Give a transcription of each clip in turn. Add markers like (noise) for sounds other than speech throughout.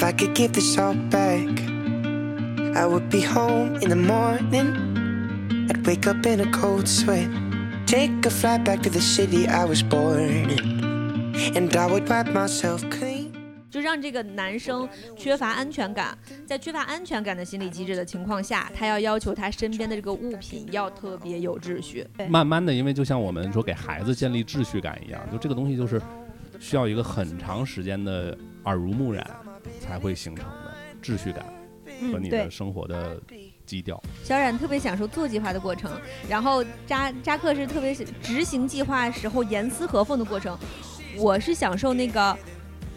If I could give this all back, I would be home in the morning. I'd wake up in a cold sweat, take a flight back to the city I was born in, and I would wipe myself clean. 就让这个男生缺乏安全感，在缺乏安全感的心理机制的情况下，他要要求他身边的这个物品要特别有秩序。慢慢的，因为就像我们说给孩子建立秩序感一样，就这个东西就是需要一个很长时间的耳濡目染才会形成的秩序感和你的，生活的基调。小冉特别享受做计划的过程，然后扎扎克是特别是执行计划时候严丝合缝的过程。我是享受那个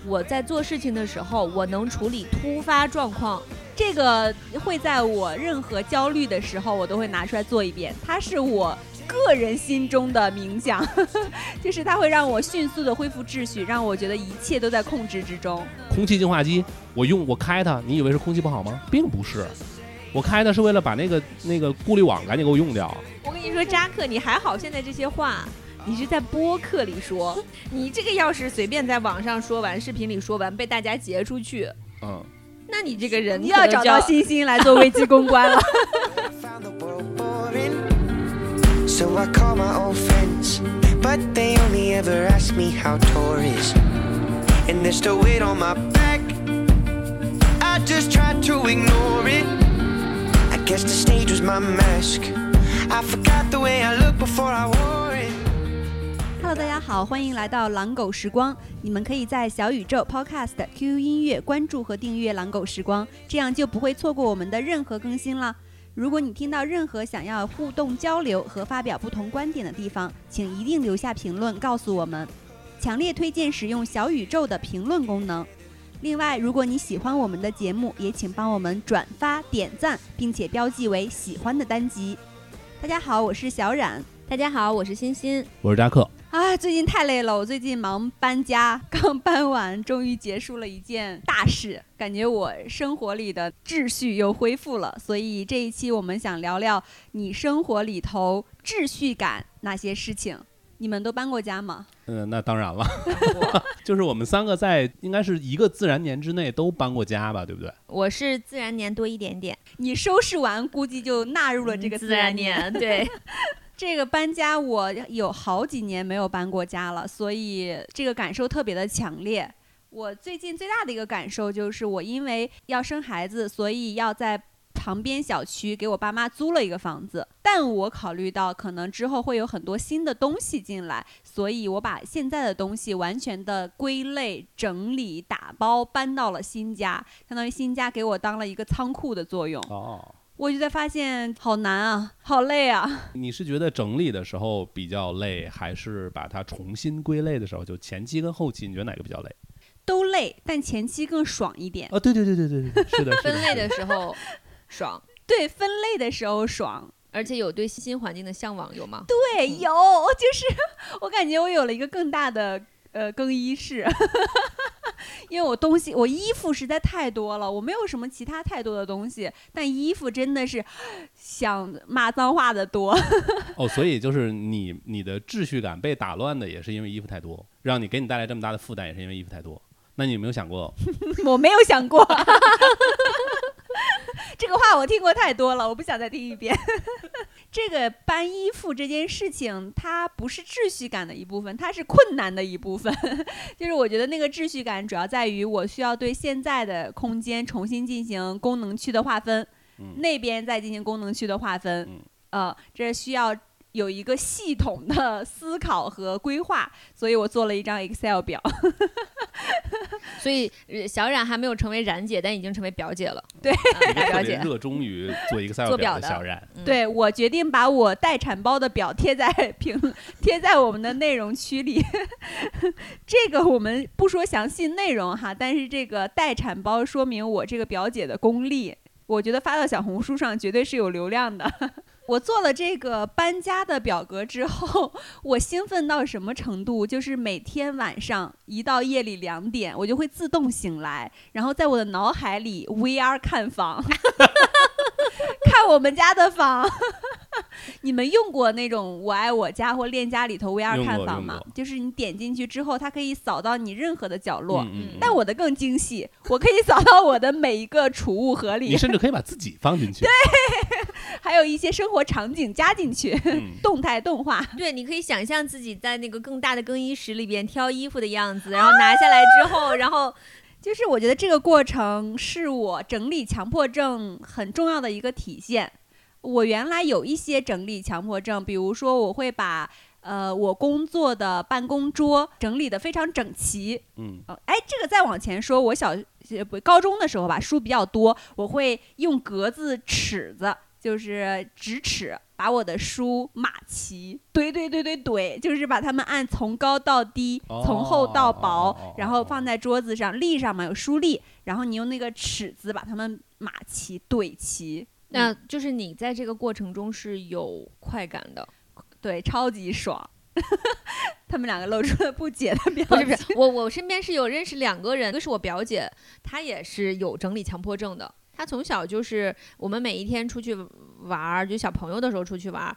我在做事情的时候，我能处理突发状况。这个会在我任何焦虑的时候，我都会拿出来做一遍。它是我个人心中的冥想，(laughs) 就是它会让我迅速的恢复秩序，让我觉得一切都在控制之中。空气净化机，我用我开它，你以为是空气不好吗？并不是，我开它是为了把那个那个过滤网赶紧给我用掉。我跟你说，扎克，你还好，现在这些话你是在播客里说，你这个要是随便在网上说完、视频里说完，被大家截出去，嗯，那你这个人你要找到星星来做危机公关了。(laughs) So I call my old friends, but they only ever ask me how tour is. And there's still weight on my back. I just tried to ignore it. I guess the stage was my mask. I forgot the way I looked before I wore it. Hello，大家好，欢迎来到狼狗时光。你们可以在小宇宙、Podcast、QQ 音乐关注和订阅“狼狗时光”，这样就不会错过我们的任何更新了。如果你听到任何想要互动交流和发表不同观点的地方，请一定留下评论告诉我们。强烈推荐使用小宇宙的评论功能。另外，如果你喜欢我们的节目，也请帮我们转发、点赞，并且标记为喜欢的单集。大家好，我是小冉。大家好，我是欣欣。我是扎克。啊，最近太累了，我最近忙搬家，刚搬完，终于结束了一件大事，感觉我生活里的秩序又恢复了。所以这一期我们想聊聊你生活里头秩序感那些事情。你们都搬过家吗？嗯，那当然了，(laughs) 就是我们三个在应该是一个自然年之内都搬过家吧，对不对？我是自然年多一点点，你收拾完估计就纳入了这个自然然年，(laughs) 对，这个搬家我有好几年没有搬过家了，所以这个感受特别的强烈。我最近最大的一个感受就是，我因为要生孩子，所以要在旁边小区给我爸妈租了一个房子。但我考虑到可能之后会有很多新的东西进来，所以我把现在的东西完全的归类、整理、打包搬到了新家，相当于新家给我当了一个仓库的作用。哦，我就在发现好难啊，好累啊。(laughs) 你是觉得整理的时候比较累，还是把它重新归类的时候，就前期跟后期，你觉得哪个比较累？都累，但前期更爽一点。啊，对对对对对对，是的，分类的时候爽，(laughs) 对，分类的时候爽。而且有对新环境的向往，有吗？对，嗯有，就是 (laughs) 我感觉我有了一个更大的呃更衣室，(laughs) 因为我东西我衣服实在太多了，我没有什么其他太多的东西，但衣服真的是想骂脏话的多。(laughs) 哦，所以就是你你的秩序感被打乱的，也是因为衣服太多，让你给你带来这么大的负担，也是因为衣服太多。那你有没有想过，(laughs) 我没有想过。这个话我听过太多了，我不想再听一遍。这个搬衣服这件事情，它不是秩序感的一部分，它是困难的一部分。(laughs) 就是我觉得那个秩序感主要在于我需要对现在的空间重新进行功能区的划分，嗯那边再进行功能区的划分。嗯呃，这需要有一个系统的思考和规划，所以我做了一张 Excel 表。(laughs) (laughs) 所以呃小冉还没有成为冉姐，但已经成为表姐了。对表姐。热衷于做一个 Excel 做表表的的小冉？嗯，对我决定把我待产包的表贴在屏 (laughs) 贴在我们的内容区里。(laughs) 这个我们不说详细内容哈，但是这个待产包说明我这个表姐的功力，我觉得发到小红书上绝对是有流量的。我做了这个搬家的表格之后，我兴奋到什么程度？就是每天晚上一到夜里两点，我就会自动醒来，然后在我的脑海里 VR 看房，(laughs) (laughs) 看我们家的房。(laughs) 你们用过那种“我爱我家”或链家里头 VR 看房吗？就是你点进去之后，它可以扫到你任何的角落。嗯嗯嗯但我的更精细，我可以扫到我的每一个储物盒里你，甚至可以把自己放进去。对 (laughs) 还有一些生活场景加进去，嗯动态动画。对，你可以想象自己在那个更大的更衣室里边挑衣服的样子，然后拿下来之后，然后就是我觉得这个过程是我整理强迫症很重要的一个体现。我原来有一些整理强迫症，比如说我会把呃我工作的办公桌整理得非常整齐。嗯，呃，哎，这个再往前说，我小呃不高中的时候吧，书比较多，我会用格子尺子，就是直尺，把我的书码齐，怼怼怼怼怼，就是把它们按从高到低，从厚到薄，然后放在桌子上，立上嘛有书立，然后你用那个尺子把它们码齐怼齐，那嗯就是你在这个过程中是有快感的。对，超级爽。(laughs) 他们两个露出了不解的表不是不情。是，我我身边是有认识两个人，一个是我表姐，她也是有整理强迫症的。她从小就是我们每一天出去玩儿，就小朋友的时候出去玩儿，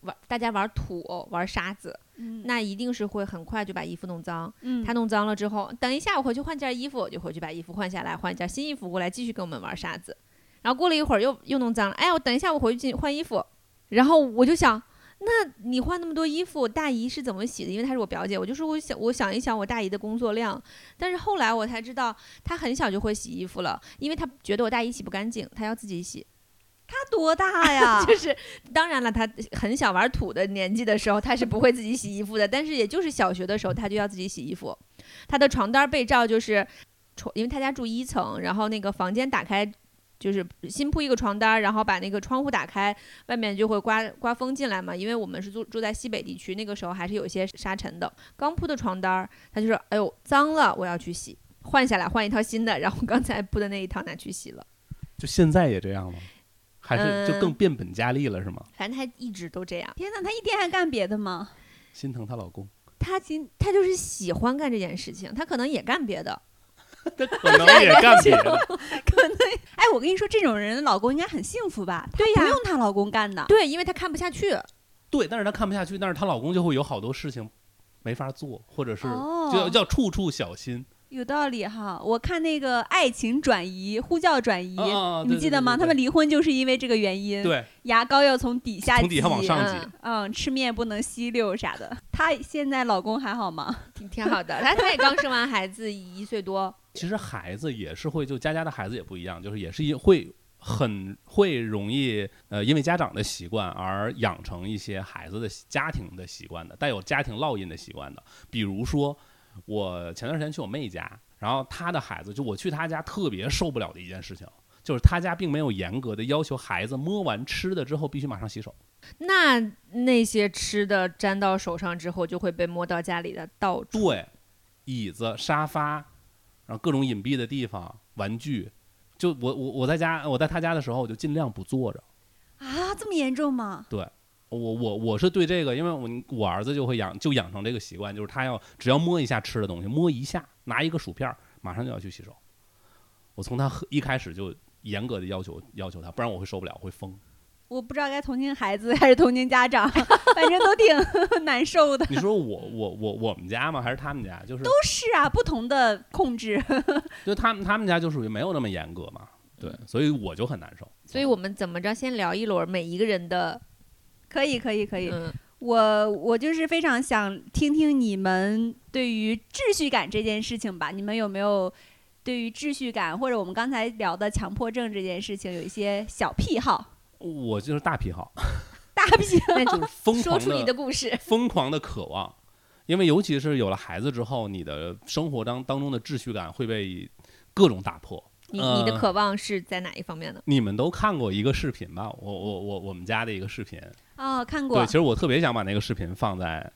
玩大家玩土、玩沙子，嗯那一定是会很快就把衣服弄脏。嗯她弄脏了之后，等一下我回去换件衣服，我就回去把衣服换下来，换一件新衣服过来继续跟我们玩沙子。然后过了一会儿又又弄脏了，哎，我等一下我回去换衣服，然后我就想。那你换那么多衣服，大姨是怎么洗的？因为她是我表姐，我就说我想我想一想我大姨的工作量，但是后来我才知道，她很小就会洗衣服了，因为她觉得我大姨洗不干净，她要自己洗。她多大呀？(laughs) 就是当然了，她很小玩土的年纪的时候，她是不会自己洗衣服的，但是也就是小学的时候，她就要自己洗衣服。她的床单被罩就是床，因为她家住一层，然后那个房间打开。就是新铺一个床单，然后把那个窗户打开，外面就会刮刮风进来嘛。因为我们是住住在西北地区，那个时候还是有一些沙尘的。刚铺的床单儿，他就说：“哎呦，脏了，我要去洗，换下来换一套新的。(laughs) ”然后刚才铺的那一套拿去洗了。就现在也这样吗？还是就更嗯变本加厉了是吗？反正他一直都这样。天哪，他一天还干别的吗？心疼她老公，他今他就是喜欢干这件事情，他可能也干别的。她 (laughs) 可能也干别的。哎，我跟你说，这种人老公应该很幸福吧？对呀不用她老公干的。对，因为她看不下去。对，但是她看不下去，但是她老公就会有好多事情没法做，或者是哦就要要处处小心。有道理哈，我看那个《爱情转移》呼叫转移，啊你们记得吗？对对对他们离婚就是因为这个原因，对，牙膏要从底下从底下往上挤挤。嗯，吃面不能吸溜啥的。她现在老公还好吗？(laughs) 挺挺好的。她她也刚生完孩子，一岁多。其实孩子也是会，就家家的孩子也不一样，就是也是一会很会容易呃，因为家长的习惯而养成一些孩子的家庭的习惯的，带有家庭烙印的习惯的。比如说，我前段时间去我妹家，然后她的孩子，就我去她家特别受不了的一件事情，就是她家并没有严格的要求孩子摸完吃的之后必须马上洗手。那那些吃的沾到手上之后，就会被摸到家里的到处。对，椅子、沙发，然后各种隐蔽的地方、玩具，就我我我在家我在他家的时候，我就尽量不坐着。啊，这么严重吗？我我我是对这个，因为我我儿子就会养就养成这个习惯，就是他要只要摸一下吃的东西，摸一下拿一个薯片儿，马上就要去洗手。我从他一开始就严格的要求要求他，不然我会受不了，会疯。我不知道该同情孩子还是同情家长，(laughs) 反正都挺 (laughs) 难受的。你说我我我我们家吗？还是他们家？就是都是啊，不同的控制。(laughs) 就他们他们家就属于没有那么严格嘛，对，所以我就很难受。所以我们怎么着，先聊一轮每一个人的。可以，可以，可以。嗯，我我就是非常想听听你们对于秩序感这件事情吧，你们有没有对于秩序感或者我们刚才聊的强迫症这件事情有一些小癖好？我就是大癖好，(laughs) 大癖那就是疯狂说出你的故事。(laughs) 疯狂的渴望，因为尤其是有了孩子之后，你的生活当当中的秩序感会被各种打破。你你的呃渴望是在哪一方面呢？你们都看过一个视频吧？我我我我们家的一个视频，哦，看过对，其。实我特别想把那个视频放在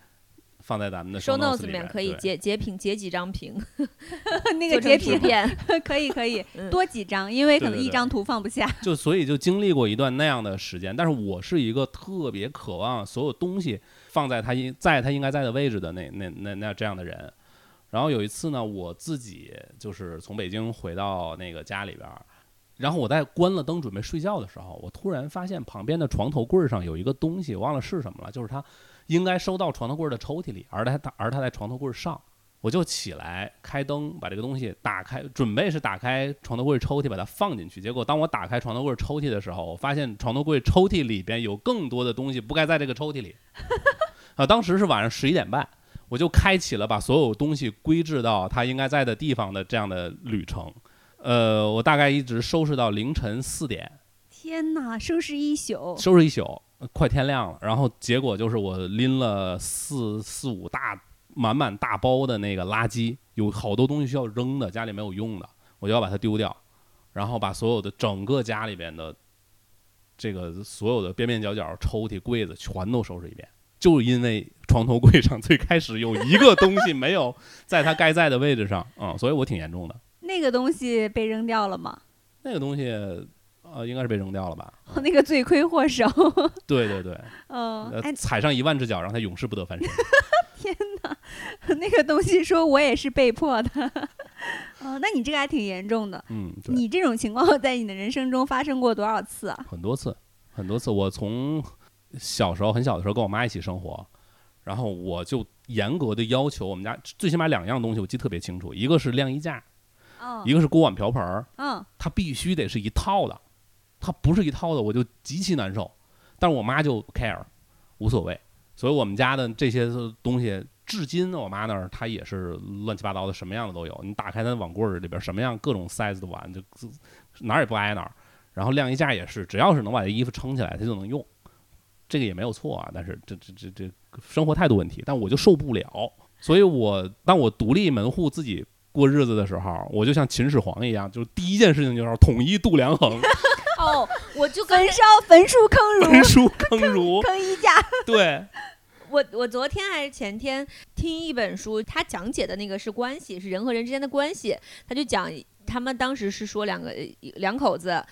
放在咱们的 show notes 里面面可以截截屏截几张屏，(laughs) 那个截屏图片。(laughs) 可以可以嗯多几张，因为可能一张图放不下。就所以就经历过一段那样的时间，但是我是一个特别渴望所有东西放在它应在它应该在的位置的那那那那这样的人。然后有一次呢，我自己就是从北京回到那个家里边儿，然后我在关了灯准备睡觉的时候，我突然发现旁边的床头柜上有一个东西，忘了是什么了，就是它应该收到床头柜的抽屉里，而它而它在床头柜上。我就起来开灯，把这个东西打开，准备是打开床头柜抽屉把它放进去。结果当我打开床头柜抽屉的时候，我发现床头柜抽屉里边有更多的东西不该在这个抽屉里。(laughs) 啊，当时是晚上十一点半，我就开启了把所有东西归置到它应该在的地方的这样的旅程。呃，我大概一直收拾到凌晨四点，天哪，收拾一宿，收拾一宿，呃快天亮了。然后结果就是我拎了四四五大满满大包的那个垃圾，有好多东西需要扔的，家里没有用的，我就要把它丢掉，然后把所有的整个家里边的这个所有的边边角角、抽屉、柜子全都收拾一遍。就因为床头柜上最开始有一个东西没有在它该在的位置上，嗯，所以我挺严重的。那个东西被扔掉了吗？那个东西，呃，应该是被扔掉了吧？那个罪魁祸首，对对对，嗯，呃哎，，踩上一万只脚，让他永世不得翻身。(laughs) 天哪那个东西说我也是被迫的，哦，那你这个还挺严重的。嗯，你这种情况在你的人生中发生过多少次啊？很多次，很多次。我从小时候很小的时候跟我妈一起生活，然后我就严格的要求我们家最起码两样东西我记得特别清楚，一个是晾衣架，嗯一个是锅碗瓢盆儿，嗯，它必须得是一套的，它不是一套的我就极其难受。但是我妈就不 care，无所谓，所以我们家的这些东西。至今，我妈那儿她也是乱七八糟的，什么样的都有。你打开她的网柜儿里边，什么样各种 size 的碗，就哪儿也不挨哪儿。然后晾衣架也是，只要是能把这衣服撑起来，她就能用。这个也没有错啊，但是这这这这生活态度问题，但我就受不了。所以我当我独立门户自己过日子的时候，我就像秦始皇一样，就是第一件事情就是要统一度量衡，(laughs) 哦，我就跟焚烧焚书坑儒，焚书坑儒。(laughs) 坑衣架。对，我我昨天还是前天听一本书，他讲解的那个是关系，是人和人之间的关系。他就讲他们当时是说两个两口子，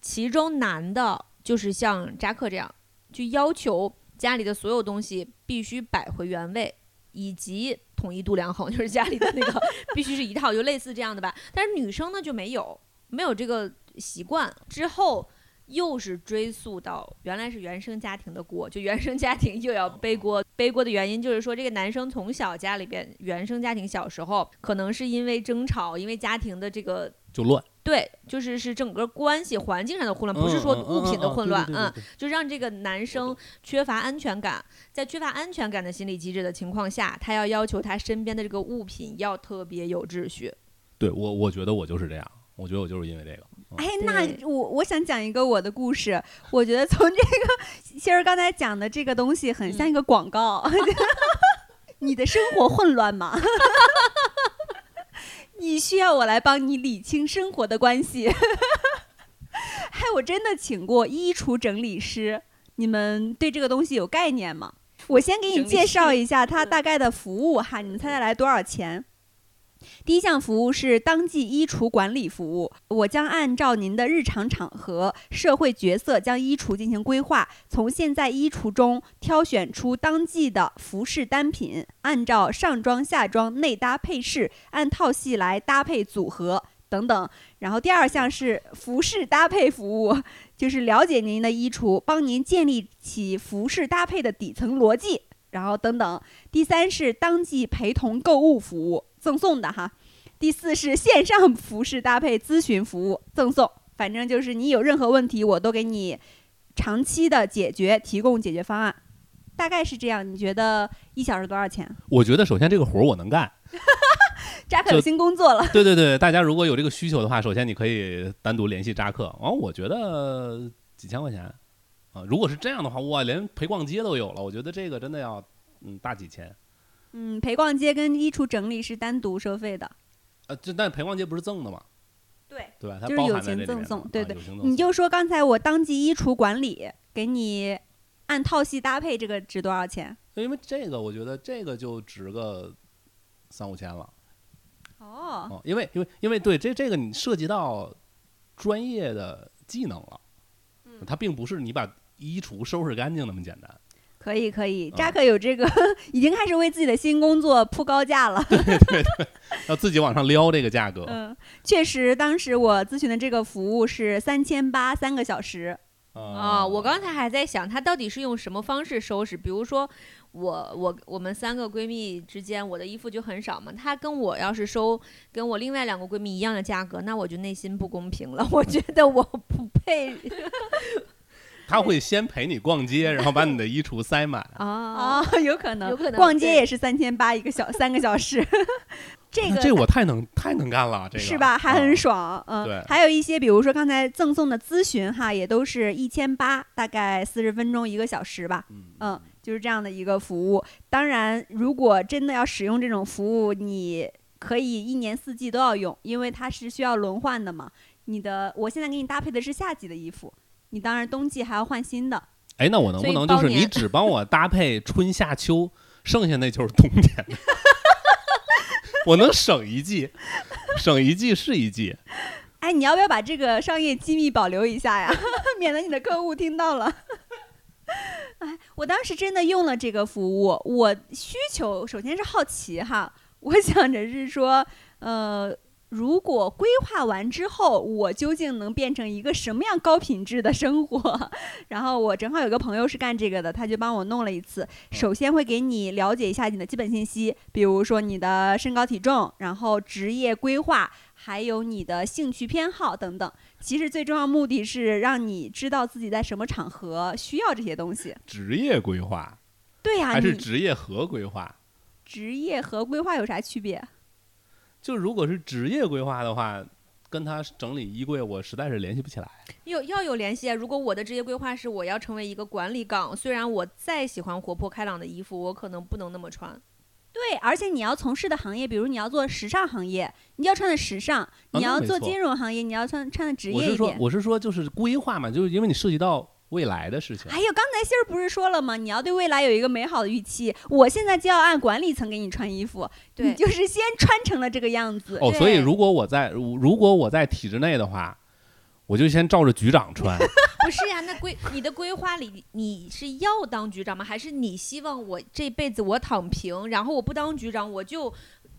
其中男的就是像扎克这样，就要求家里的所有东西必须摆回原位，以及统一度量衡，(laughs) 就是家里的那个必须是一套，就类似这样的吧。但是女生呢就没有没有这个习惯，之后。又是追溯到原来是原生家庭的锅，就原生家庭又要背锅。背锅的原因就是说，这个男生从小家里边原生家庭小时候可能是因为争吵，因为家庭的这个就乱，对，就是是整个关系环境上的混乱，不是说嗯物品的混乱，嗯，嗯，就让这个男生缺乏安全感，在缺乏安全感的心理机制的情况下，他要要求他身边的这个物品要特别有秩序。对我我觉得我就是这样，我觉得我就是因为这个。哎，那我我想讲一个我的故事。我觉得从这个欣儿刚才讲的这个东西，很像一个广告。(laughs) 你的生活混乱吗？(laughs) 你需要我来帮你理清生活的关系。嗨，(laughs) 我真的请过衣橱整理师，你们对这个东西有概念吗？我先给你介绍一下它大概的服务哈，你们猜猜来多少钱？第一项服务是当季衣橱管理服务，我将按照您的日常场合、社会角色将衣橱进行规划，从现在衣橱中挑选出当季的服饰单品，按照上装、下装、内搭配饰按套系来搭配组合等等。然后第二项是服饰搭配服务，就是了解您的衣橱，帮您建立起服饰搭配的底层逻辑。然后等等，第三是当季陪同购物服务，赠送的哈。第四是线上服饰搭配咨询服务，赠送。反正就是你有任何问题，我都给你长期的解决，提供解决方案。大概是这样，你觉得一小时多少钱？我觉得首先这个活儿我能干。(laughs) 扎克有新工作了，对对对，大家如果有这个需求的话，首先你可以单独联系扎克。完、我觉得几千块钱啊，如果是这样的话，哇，连陪逛街都有了。我觉得这个真的要嗯大几千。嗯，陪逛街跟衣橱整理是单独收费的，呃，这但陪逛街不是赠的吗，对，对就是友情赠送，对对你就说刚才我当季衣橱管理给你按套系搭配，这个值多少钱？因为这个，我觉得这个就值个三五千了。哦，哦，因为因为因为对这这个你涉及到专业的技能了，嗯它并不是你把衣橱收拾干净那么简单。可以可以，啊扎克有这个 (laughs) 已经开始为自己的新工作铺高价了。对对对要自己往上撩这个价格 (laughs) 嗯，确实，当时我咨询的这个服务是三千八三个小时。啊，我刚才还在想，她到底是用什么方式收拾？比如说，我我我们三个闺蜜之间，我的衣服就很少嘛。她跟我要是收跟我另外两个闺蜜一样的价格，那我就内心不公平了。我觉得我不配他会先陪你逛街，然后把你的衣橱塞满。啊。(laughs) 啊，有可能，有可能逛街也是三千八一个小三个小时，(laughs) 这个这我太能太能干了，这个是吧？还很啊爽，嗯，对还有一些，比如说刚才赠送的咨询哈，也都是一千八，大概四十分钟一个小时吧，嗯嗯，就是这样的一个服务。当然，如果真的要使用这种服务，你可以一年四季都要用，因为它是需要轮换的嘛。你的，我现在给你搭配的是夏季的衣服，你当然冬季还要换新的。哎，那我能不能就是你只帮我搭配春夏秋，剩下那就是冬天的？(laughs) 我能省一季，省一季是一季。哎，你要不要把这个商业机密保留一下呀？(laughs) 免得你的客户听到了。哎，我当时真的用了这个服务，我需求首先是好奇哈，我想着是说，呃，如果规划完之后，我究竟能变成一个什么样高品质的生活？(laughs) 然后我正好有个朋友是干这个的，他就帮我弄了一次。首先会给你了解一下你的基本信息，比如说你的身高体重，然后职业规划，还有你的兴趣偏好等等。其实最重要目的是让你知道自己在什么场合需要这些东西。职业规划对呀、还是职业和规划？职业和规划有啥区别？就如果是职业规划的话，跟他整理衣柜，我实在是联系不起来。有要有联系啊！如果我的职业规划是我要成为一个管理岗，虽然我再喜欢活泼开朗的衣服，我可能不能那么穿。对，而且你要从事的行业，比如你要做时尚行业，你要穿的时尚；你要做金融行业，你要穿穿的职业我是说业一点，。我是说，就是规划嘛，就是因为你涉及到未来的事情。还有刚才心儿不是说了吗？你要对未来有一个美好的预期。我现在就要按管理层给你穿衣服，你对就是先穿成了这个样子。哦，所以如果我在如如果我在体制内的话，我就先照着局长穿。(laughs) 不是呀，那规你的规划里，你是要当局长吗？还是你希望我这辈子我躺平，然后我不当局长，我就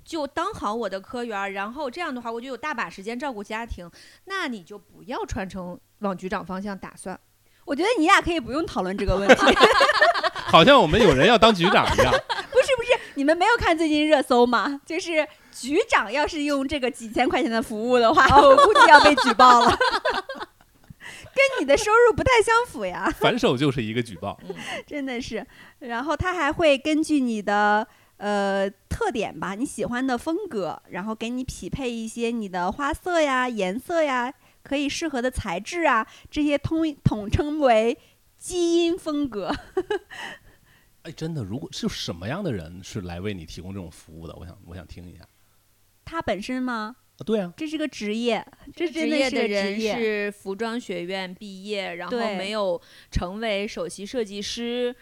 就当好我的科员儿，然后这样的话，我就有大把时间照顾家庭。那你就不要穿成往局长方向打算。我觉得你俩可以不用讨论这个问题。(laughs) 好像我们有人要当局长一样。不是不是，你们没有看最近热搜吗？就是局长要是用这个几千块钱的服务的话，我估计要被举报了。(laughs) 跟你的收入不太相符呀，反手就是一个举报。真的是。然后他还会根据你的呃特点吧，你喜欢的风格，然后给你匹配一些你的花色呀、颜色呀，可以适合的材质啊，这些通统称为基因风格。哎，真的，如果是什么样的人是来为你提供这种服务的？我想，我想听一下。他本身吗？啊，对啊，这是个职业，这职业的人。是服装学院毕业，然后没有成为首席设计师，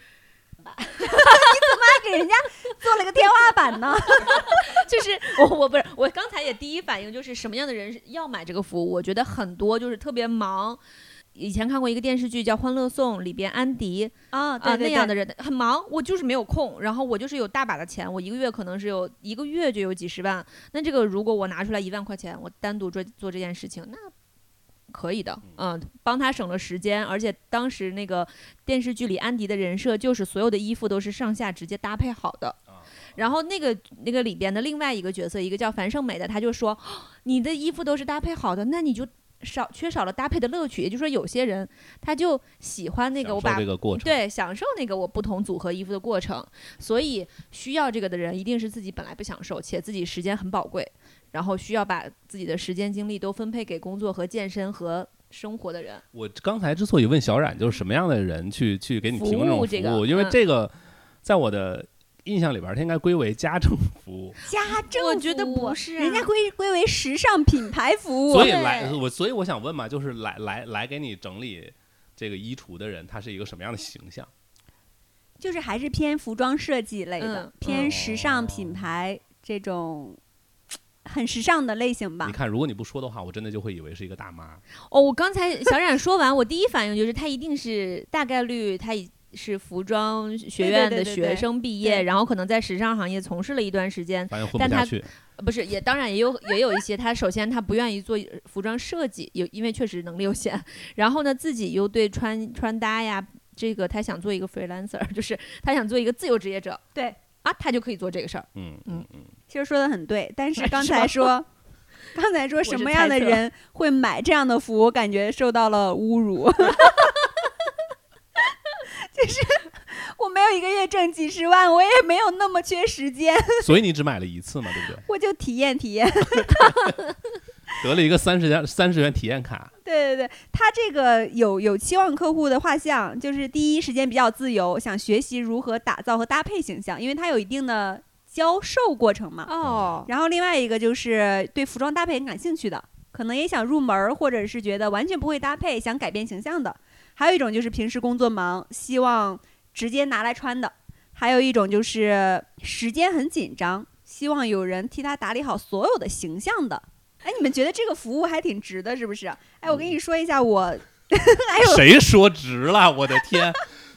(laughs) 给人家做了个天花板呢。(laughs) 就是我我不是我刚才也第一反应就是什么样的人要买这个服务？我觉得很多就是特别忙。以前看过一个电视剧叫《欢乐颂》，里边安迪啊，对那样的人很忙，我就是没有空，然后我就是有大把的钱，我一个月可能是有一个月就有几十万。那这个如果我拿出来一万块钱，我单独做做这件事情，那可以的，嗯，帮他省了时间，而且当时那个电视剧里安迪的人设就是所有的衣服都是上下直接搭配好的。然后那个那个里边的另外一个角色，一个叫樊胜美的，他就说：“你的衣服都是搭配好的，那你就少缺少了搭配的乐趣。”也就是说，有些人他就喜欢那个我把这个。对，享受那个我不同组合衣服的过程，所以需要这个的人一定是自己本来不享受，且自己时间很宝贵，然后需要把自己的时间精力都分配给工作和健身和生活的人。我刚才之所以问小冉，就是什么样的人去去给你提供这种服务这个因为嗯这个在我的印象里边，它应该归为家政服务。家政我觉得不是啊人家归归为时尚品牌服务。所以来我所以我想问嘛，就是来来来给你整理这个衣橱的人，他是一个什么样的形象？就是还是偏服装设计类的，嗯偏嗯时尚品牌这种很时尚的类型吧。你。看，如果你不说的话，我真的就会以为是一个大妈。哦，我刚才小冉说完，我第一反应就是她一定是大概率她已是服装学院的学生毕业，对。然后可能在时尚行业从事了一段时间，但她不是，也当然也有也有一些，他首先他不愿意做服装设计，有因为确实能力有限，然后呢自己又对穿穿搭呀，这个他想做一个 freelancer，就是他想做一个自由职业者，对啊，他就可以做这个事儿。嗯嗯嗯嗯，其实说的很对，但是 (laughs) 刚才说，刚才说什么样的人会买这样的服，我感觉受到了侮辱。(laughs) 就是我没有一个月挣几十万，我也没有那么缺时间，(laughs) 所以你只买了一次嘛，对不对？我就体验体验。得了一个三十元三十元体验卡，对对对，他这个有有期望客户的画像，就是第一时间比较自由，想学习如何打造和搭配形象，因为他有一定的销售过程嘛。哦，然后另外一个就是对服装搭配很感兴趣的，可能也想入门儿，或者是觉得完全不会搭配，想改变形象的。还有一种就是平时工作忙，希望直接拿来穿的。还有一种就是时间很紧张，希望有人替他打理好所有的形象的。哎，你们觉得这个服务还挺值的，是不是？哎，我跟你说一下，我还有谁说值了？我的天！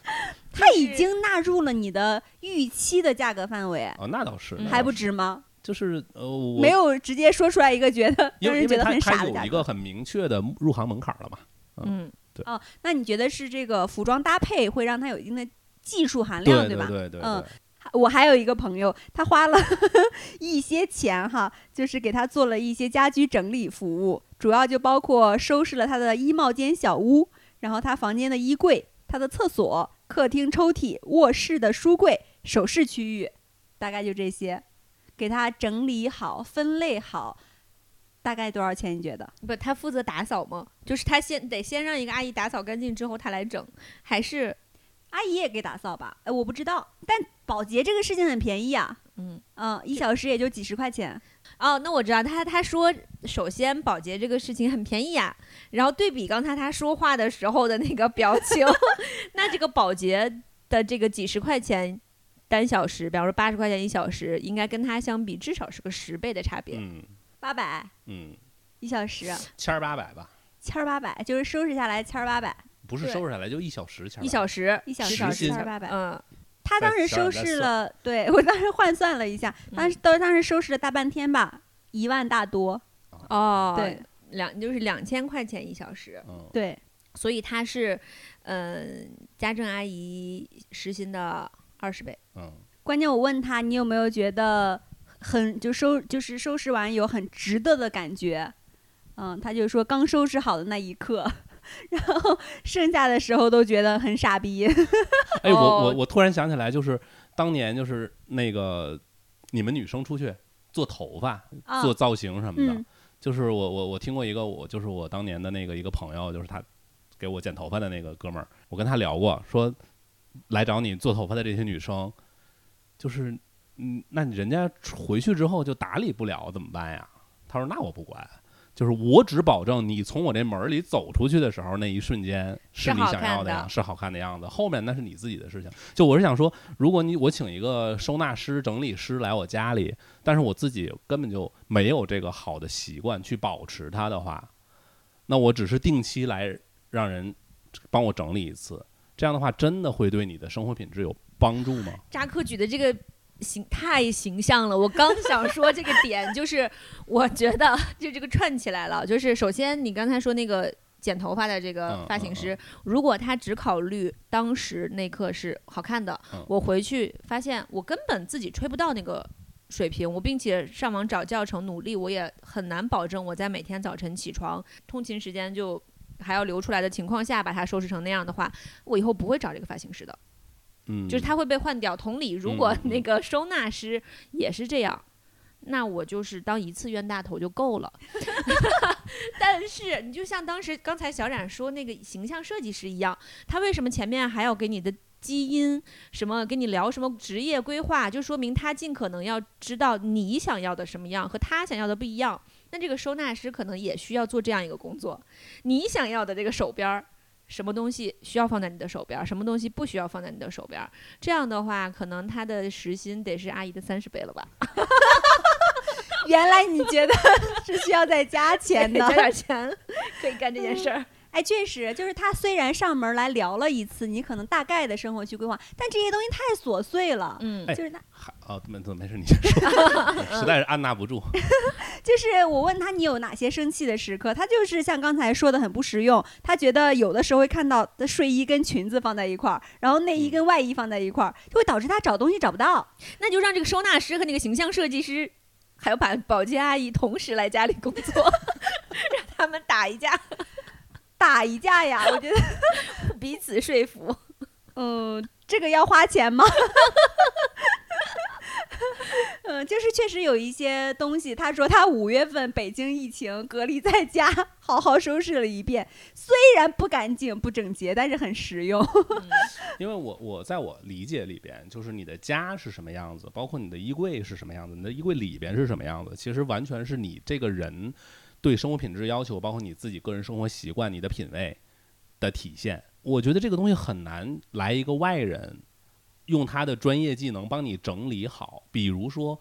(laughs) 它已经纳入了你的预期的价格范围，哦，那倒是，还不值吗？就是呃，我没有直接说出来一个觉得让人觉得很傻它的价格。有一个很明确的入行门槛了嘛。嗯，对哦，那你觉得是这个服装搭配会让它有一定的技术含量，对吧？对对嗯对，我还有一个朋友，他花了 (laughs) 一些钱哈，就是给他做了一些家居整理服务，主要就包括收拾了他的衣帽间小屋，然后他房间的衣柜、他的厕所、客厅抽屉、卧室的书柜、首饰区域，大概就这些，给他整理好、分类好。大概多少钱？你觉得？不，他负责打扫吗？就是他先得先让一个阿姨打扫干净之后，他来整，还是阿姨也给打扫吧？哎，我不知道。但保洁这个事情很便宜啊，嗯。嗯，一小时也就几十块钱。哦，那我知道。他他说，首先保洁这个事情很便宜啊，然后对比刚才他说话的时候的那个表情，(laughs) (laughs) 那这个保洁的这个几十块钱单小时，比方说八十块钱一小时，应该跟他相比至少是个十倍的差别。嗯。八百嗯，一小时，千儿八百吧，千儿八百，就是收拾下来千儿八百，对不是收拾下来就一小时千儿一小时，一小时千八百。嗯，他当时收拾了，对我当时换算了一下，当时当当时收拾了大半天吧，一万大多。哦，对，两就是两千块钱一小时，嗯，对，所以他是，嗯、家政阿姨时薪的二十倍。嗯，关键我问他，你有没有觉得很就收就是收拾完有很值得的感觉？嗯，他就说刚收拾好的那一刻，然后剩下的时候都觉得很傻逼。(laughs) 哎，我我哦我突然想起来，就是当年就是那个你们女生出去做头发、啊做造型什么的，嗯就是我我我听过一个我就是我当年的那个一个朋友，就是他给我剪头发的那个哥们儿，我跟他聊过，说来找你做头发的这些女生，就是嗯，那你人家回去之后就打理不了怎么办呀？他说那我不管。就是我只保证你从我这门儿里走出去的时候，那一瞬间是你想要的样，是好看的样子。后面那是你自己的事情。就我是想说，如果你我请一个收纳师、整理师来我家里，但是我自己根本就没有这个好的习惯去保持它的话，那我只是定期来让人帮我整理一次，这样的话真的会对你的生活品质有帮助吗？扎克举的这个形太形象了，我刚想说这个点，就是我觉得就这个串起来了，就是首先你刚才说那个。剪头发的这个发型师，如果他只考虑当时那刻是好看的，嗯我回去发现我根本自己吹不到那个水平，我并且上网找教程努力，我也很难保证我在每天早晨起床通勤时间就还要留出来的情况下把它收拾成那样的话，我以后不会找这个发型师的。嗯，就是他会被换掉。同理，如果那个收纳师也是这样，那我就是当一次冤大头就够了。(laughs) 但是你就像当时刚才小冉说那个形象设计师一样，他为什么前面还要给你的？基因什么跟你聊什么职业规划，就说明他尽可能要知道你想要的什么样和他想要的不一样。那这个收纳师可能也需要做这样一个工作，你想要的这个手边儿，什么东西需要放在你的手边儿，什么东西不需要放在你的手边儿。这样的话，可能他的时薪得是阿姨的三十倍了吧？(laughs) 原来你觉得 (laughs) 是需要再加钱的加。点钱 (laughs) 可以干这件事儿。哎，确实，就是他虽然上门来聊了一次，你可能大概的生活去规划，但这些东西太琐碎了。嗯哎就是那，还哦，没没事，你先说，(laughs) 实在是按捺不住。(laughs) 就是我问他你有哪些生气的时刻，他就是像刚才说的很不实用。他觉得有的时候会看到的睡衣跟裙子放在一块儿，然后内衣跟外衣放在一块儿，就会导致他找东西找不到。那就让这个收纳师和那个形象设计师，还有保保洁阿姨同时来家里工作，(laughs) 让他们打一架，打一架呀，我觉得，(laughs) 彼此说服。(laughs) 嗯，这个要花钱吗？(laughs) 嗯，就是确实有一些东西，他说他五月份北京疫情隔离在家，好好收拾了一遍，虽然不干净不整洁，但是很实用。因为我我在我理解里边，就是你的家是什么样子，包括你的衣柜是什么样子，你的衣柜里边是什么样子，其实完全是你这个人对生活品质要求，包括你自己个人生活习惯、你的品味的体现。我觉得这个东西很难来一个外人用他的专业技能帮你整理好。比如说，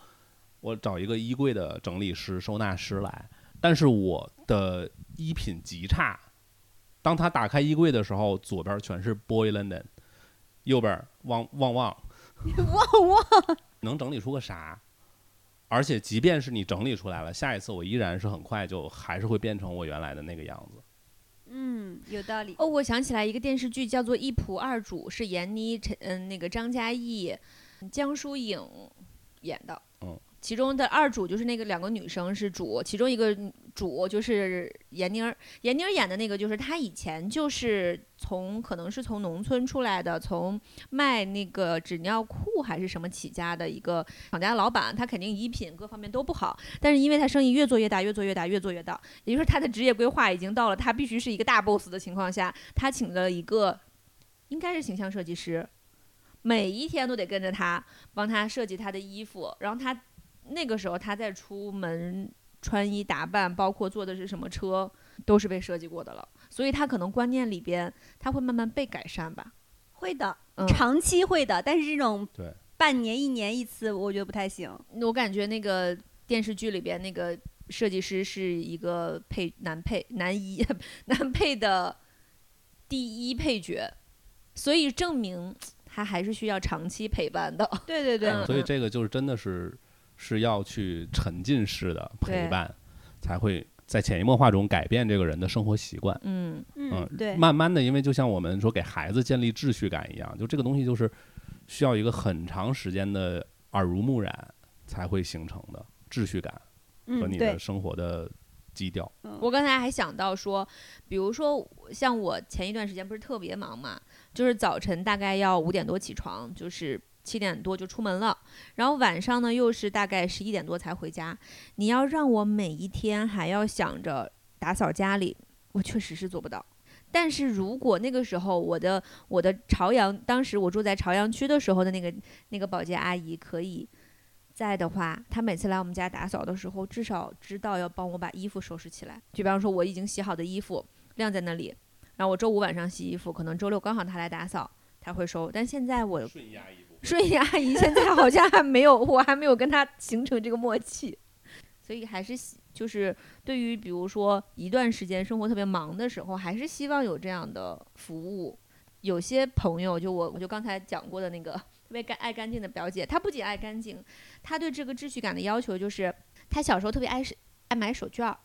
我找一个衣柜的整理师、收纳师来，但是我的衣品极差。当他打开衣柜的时候，左边全是 Boy London，右边儿旺旺旺，(laughs) 旺旺，能整理出个啥？而且即便是你整理出来了，下一次我依然是很快就还是会变成我原来的那个样子。嗯，有道理。哦，我想起来一个电视剧叫做《一仆二主》，是闫妮、陈嗯那个张嘉译、江疏影演的。嗯，其中的二主就是那个两个女生是主，其中一个主就是闫妮儿。闫妮儿演的那个就是她以前就是从可能是从农村出来的，从卖那个纸尿裤还是什么起家的一个厂家老板，他肯定衣品各方面都不好，但是因为她生意越做越大，越做越大，越做越大，也就是她的职业规划已经到了她必须是一个大 boss 的情况下，她请了一个应该是形象设计师，每一天都得跟着他帮他设计他的衣服，然后他那个时候他在出门穿衣打扮，包括坐的是什么车，都是被设计过的了，所以他可能观念里边他会慢慢被改善吧。会的，嗯，长期会的，但是这种对半年一年一次，我觉得不太行。我感觉那个电视剧里边那个设计师是一个配男配男一 (laughs) 男配的第一配角，所以证明他还是需要长期陪伴的。对对对，嗯所以这个就是真的是是要去沉浸式的陪伴，才会在潜移默化中改变这个人的生活习惯。嗯，嗯，对，慢慢的，因为就像我们说给孩子建立秩序感一样，就这个东西就是需要一个很长时间的耳濡目染才会形成的秩序感和你的，生活的基调。嗯我刚才还想到说，比如说像我前一段时间不是特别忙嘛，就是早晨大概要五点多起床，就是七点多就出门了，然后晚上呢又是大概十一点多才回家。你要让我每一天还要想着打扫家里，我确实是做不到。但是如果那个时候我的我的朝阳，当时我住在朝阳区的时候的那个那个保洁阿姨可以在的话，她每次来我们家打扫的时候，至少知道要帮我把衣服收拾起来。就比方说我已经洗好的衣服晾在那里，然后我周五晚上洗衣服，可能周六刚好她来打扫，她会收。但现在我，顺义阿姨现在好像还没有，我还没有跟她形成这个默契，所以还是就是对于比如说一段时间生活特别忙的时候，还是希望有这样的服务。有些朋友，就我我就刚才讲过的那个特别干爱干净的表姐，她不仅爱干净，她对这个秩序感的要求就是，她小时候特别爱是爱买手绢儿。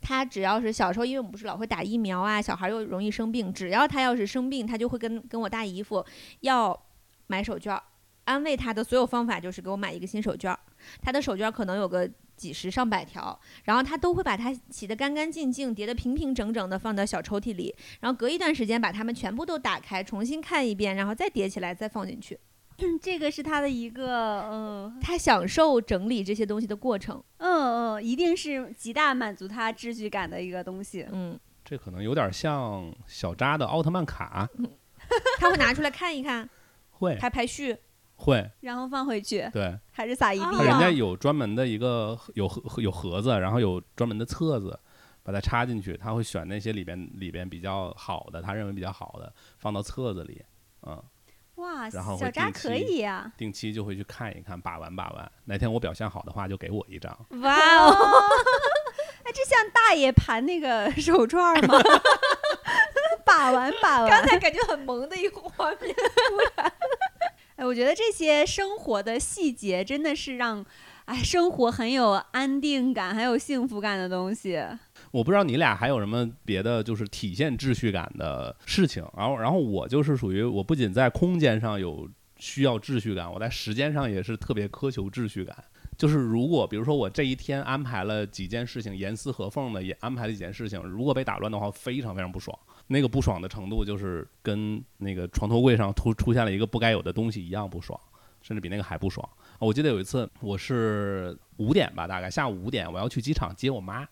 她只要是小时候，因为我们不是老会打疫苗啊，小孩又容易生病，只要她要是生病，她就会跟跟我大姨夫要买手绢儿。安慰他的所有方法就是给我买一个新手绢儿。他的手绢儿可能有个几十上百条，然后他都会把它洗得干干净净，叠得平平整整的放到小抽屉里，然后隔一段时间把它们全部都打开，重新看一遍，然后再叠起来再放进去。(clears throat) 这个是他的一个，嗯他享受整理这些东西的过程。嗯嗯，一定是极大满足他秩序感的一个东西。嗯，这可能有点像小扎的奥特曼卡，他会拿出来看一看，会排排序。会，然后放回去，对，还是撒一地啊人啊？家有专门的一个有盒有盒子，然后有专门的册子，把它插进去，他会选那些里边里边比较好的，他认为比较好的放到册子里，嗯，哇，然后小扎可以呀、定期就会去看一看，把玩把玩。哪天我表现好的话，就给我一张。哇哦！(laughs) 哎，这像大爷盘那个手串吗？(laughs) 把玩把玩。刚才感觉很萌的一个画面。(laughs) 哎，我觉得这些生活的细节真的是让，哎，生活很有安定感、很有幸福感的东西。我不知道你俩还有什么别的，就是体现秩序感的事情。然后，然后我就是属于我不仅在空间上有需要秩序感，我在时间上也是特别苛求秩序感。就是如果比如说我这一天安排了几件事情，严丝合缝的也安排了几件事情，如果被打乱的话，非常非常不爽。那个不爽的程度就是跟那个床头柜上突出现了一个不该有的东西一样不爽，甚至比那个还不爽。我记得有一次我是五点吧，大概下午五点，我要去机场接我妈，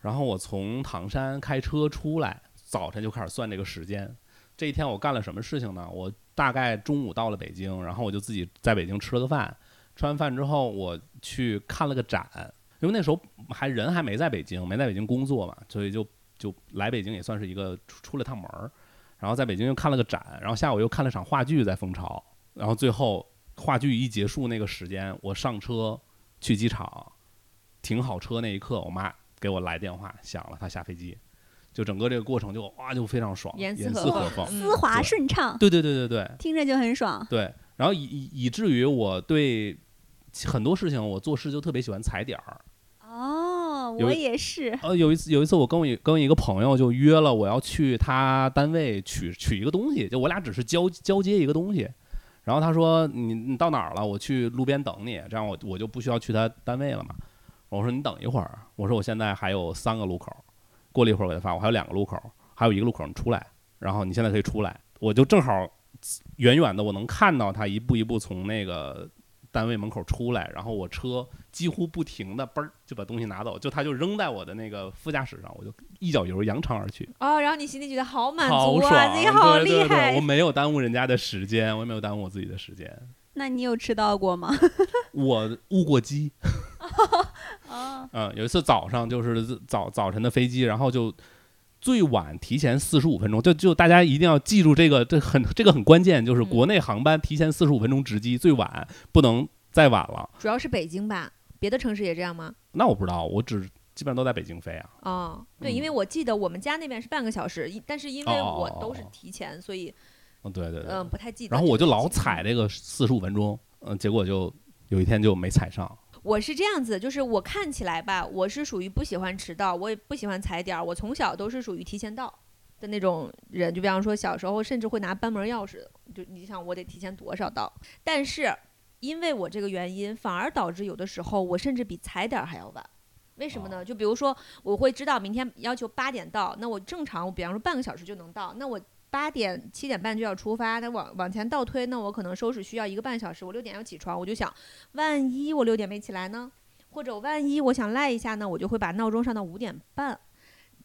然后我从唐山开车出来，早晨就开始算这个时间。这一天我干了什么事情呢？我大概中午到了北京，然后我就自己在北京吃了个饭。吃完饭之后，我去看了个展，因为那时候还人还没在北京，没在北京工作嘛，所以就就来北京也算是一个出出了趟门儿。然后在北京又看了个展，然后下午又看了场话剧在蜂巢，然后最后话剧一结束那个时间，我上车去机场，停好车那一刻，我妈给我来电话响了，她下飞机，就整个这个过程就哇就非常爽，严严丝合缝丝滑顺畅，对对对对对听着就很爽。对，然后以以以至于我对很多事情我做事就特别喜欢踩点儿。哦，我也是。呃，有一次有一次我跟我一跟一个朋友就约了，我要去他单位取取一个东西，就我俩只是交交接一个东西。然后他说你你到哪儿了？我去路边等你，这样我我就不需要去他单位了嘛。我说你等一会儿，我说我现在还有三个路口，过了一会儿我给他发，我还有两个路口，还有一个路口你出来，然后你现在可以出来，我就正好远远的我能看到他一步一步从那个单位门口出来，然后我车几乎不停的嘣儿就把东西拿走，就他就扔在我的那个副驾驶上，我就一脚油扬长而去，哦，然后你心里觉得好满足啊，自己好对对对厉害我。没有耽误人家的时间，我也没有耽误我自己的时间，那你有吃到过吗？(laughs) 我误过机，哦，(laughs) 嗯，有一次早上就是早早晨的飞机，然后就最晚提前四十五分钟，就就大家一定要记住这个，这很这个很关键，就是嗯国内航班提前四十五分钟值机，最晚不能再晚了。主要是北京吧，别的城市也这样吗？那我不知道，我只基本上都在北京飞啊。哦，对，嗯因为我记得我们家那边是半个小时，一但是因为哦我都是提前，所以嗯，对对对。嗯不太记得。然后我就老踩。这个四十五分钟，嗯，结果就有一天就没踩上。我是这样子，就是我看起来吧，我是属于不喜欢迟到，我也不喜欢踩点儿，我从小都是属于提前到的那种人。就比方说小时候甚至会拿班门钥匙，就你想我得提前多少到，但是因为我这个原因，反而导致有的时候我甚至比踩点儿还要晚。为什么呢？就比如说，我会知道明天要求八点到，那我正常，我比方说半个小时就能到，那我八点七点半就要出发，那往往前倒推，那我可能收拾需要一个半小时，我六点要起床，我就想，万一我六点没起来呢？或者万一我想赖一下呢，我就会把闹钟上到五点半。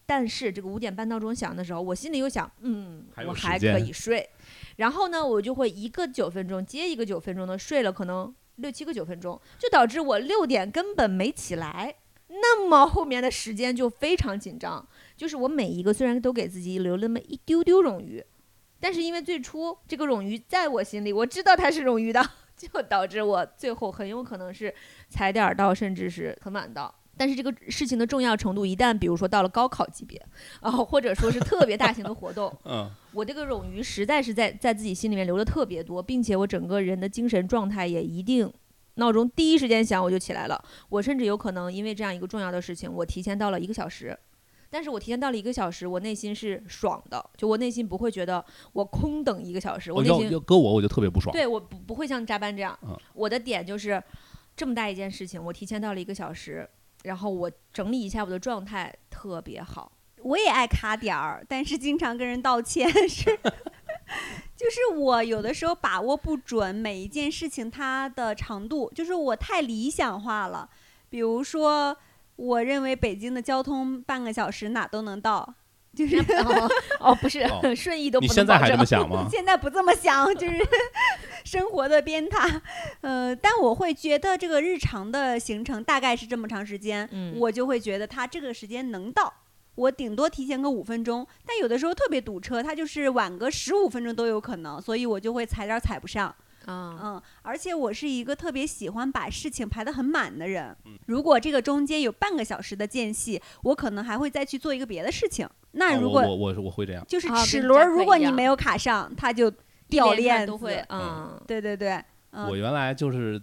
但是这个五点半闹钟响的时候，我心里又想，嗯还，我还可以睡。然后呢，我就会一个九分钟接一个九分钟的睡了，可能六七个九分钟，就导致我六点根本没起来。那么后面的时间就非常紧张，就是我每一个虽然都给自己留了那么一丢丢冗余，但是因为最初这个冗余在我心里，我知道它是冗余的，(laughs) 就导致我最后很有可能是踩点儿到，甚至是很晚到。但是这个事情的重要程度，一旦比如说到了高考级别，啊，或者说是特别大型的活动，(laughs) 嗯，我这个冗余实在是在在自己心里面留的特别多，并且我整个人的精神状态也一定，闹钟第一时间响我就起来了。我甚至有可能因为这样一个重要的事情，我提前到了一个小时。但是我提前到了一个小时，我内心是爽的，就我内心不会觉得我空等一个小时，我内心要搁我我就特别不爽。对我不不会像加班这样。嗯我的点就是这么大一件事情，我提前到了一个小时，然后我整理一下我的状态特别好。我也爱卡点儿，但是经常跟人道歉是，(laughs) 就是我有的时候把握不准每一件事情它的长度，就是我太理想化了。比如说，我认为北京的交通半个小时哪都能到，就 (laughs) 是哦哦，不是、哦顺义都不能你现在还这么想吗？(laughs) 现在不这么想，就是 (laughs) 生活的鞭挞。呃，但我会觉得这个日常的行程大概是这么长时间，嗯我就会觉得它这个时间能到。我顶多提前个五分钟，但有的时候特别堵车，它就是晚个十五分钟都有可能，所以我就会踩点儿踩不上。啊，嗯，而且我是一个特别喜欢把事情排得很满的人。嗯如果这个中间有半个小时的间隙，我可能还会再去做一个别的事情。那啊如果、我我我我会这样，就是啊齿轮如果你没有卡上，它就掉链子。都会，嗯，对对对，嗯，我原来就是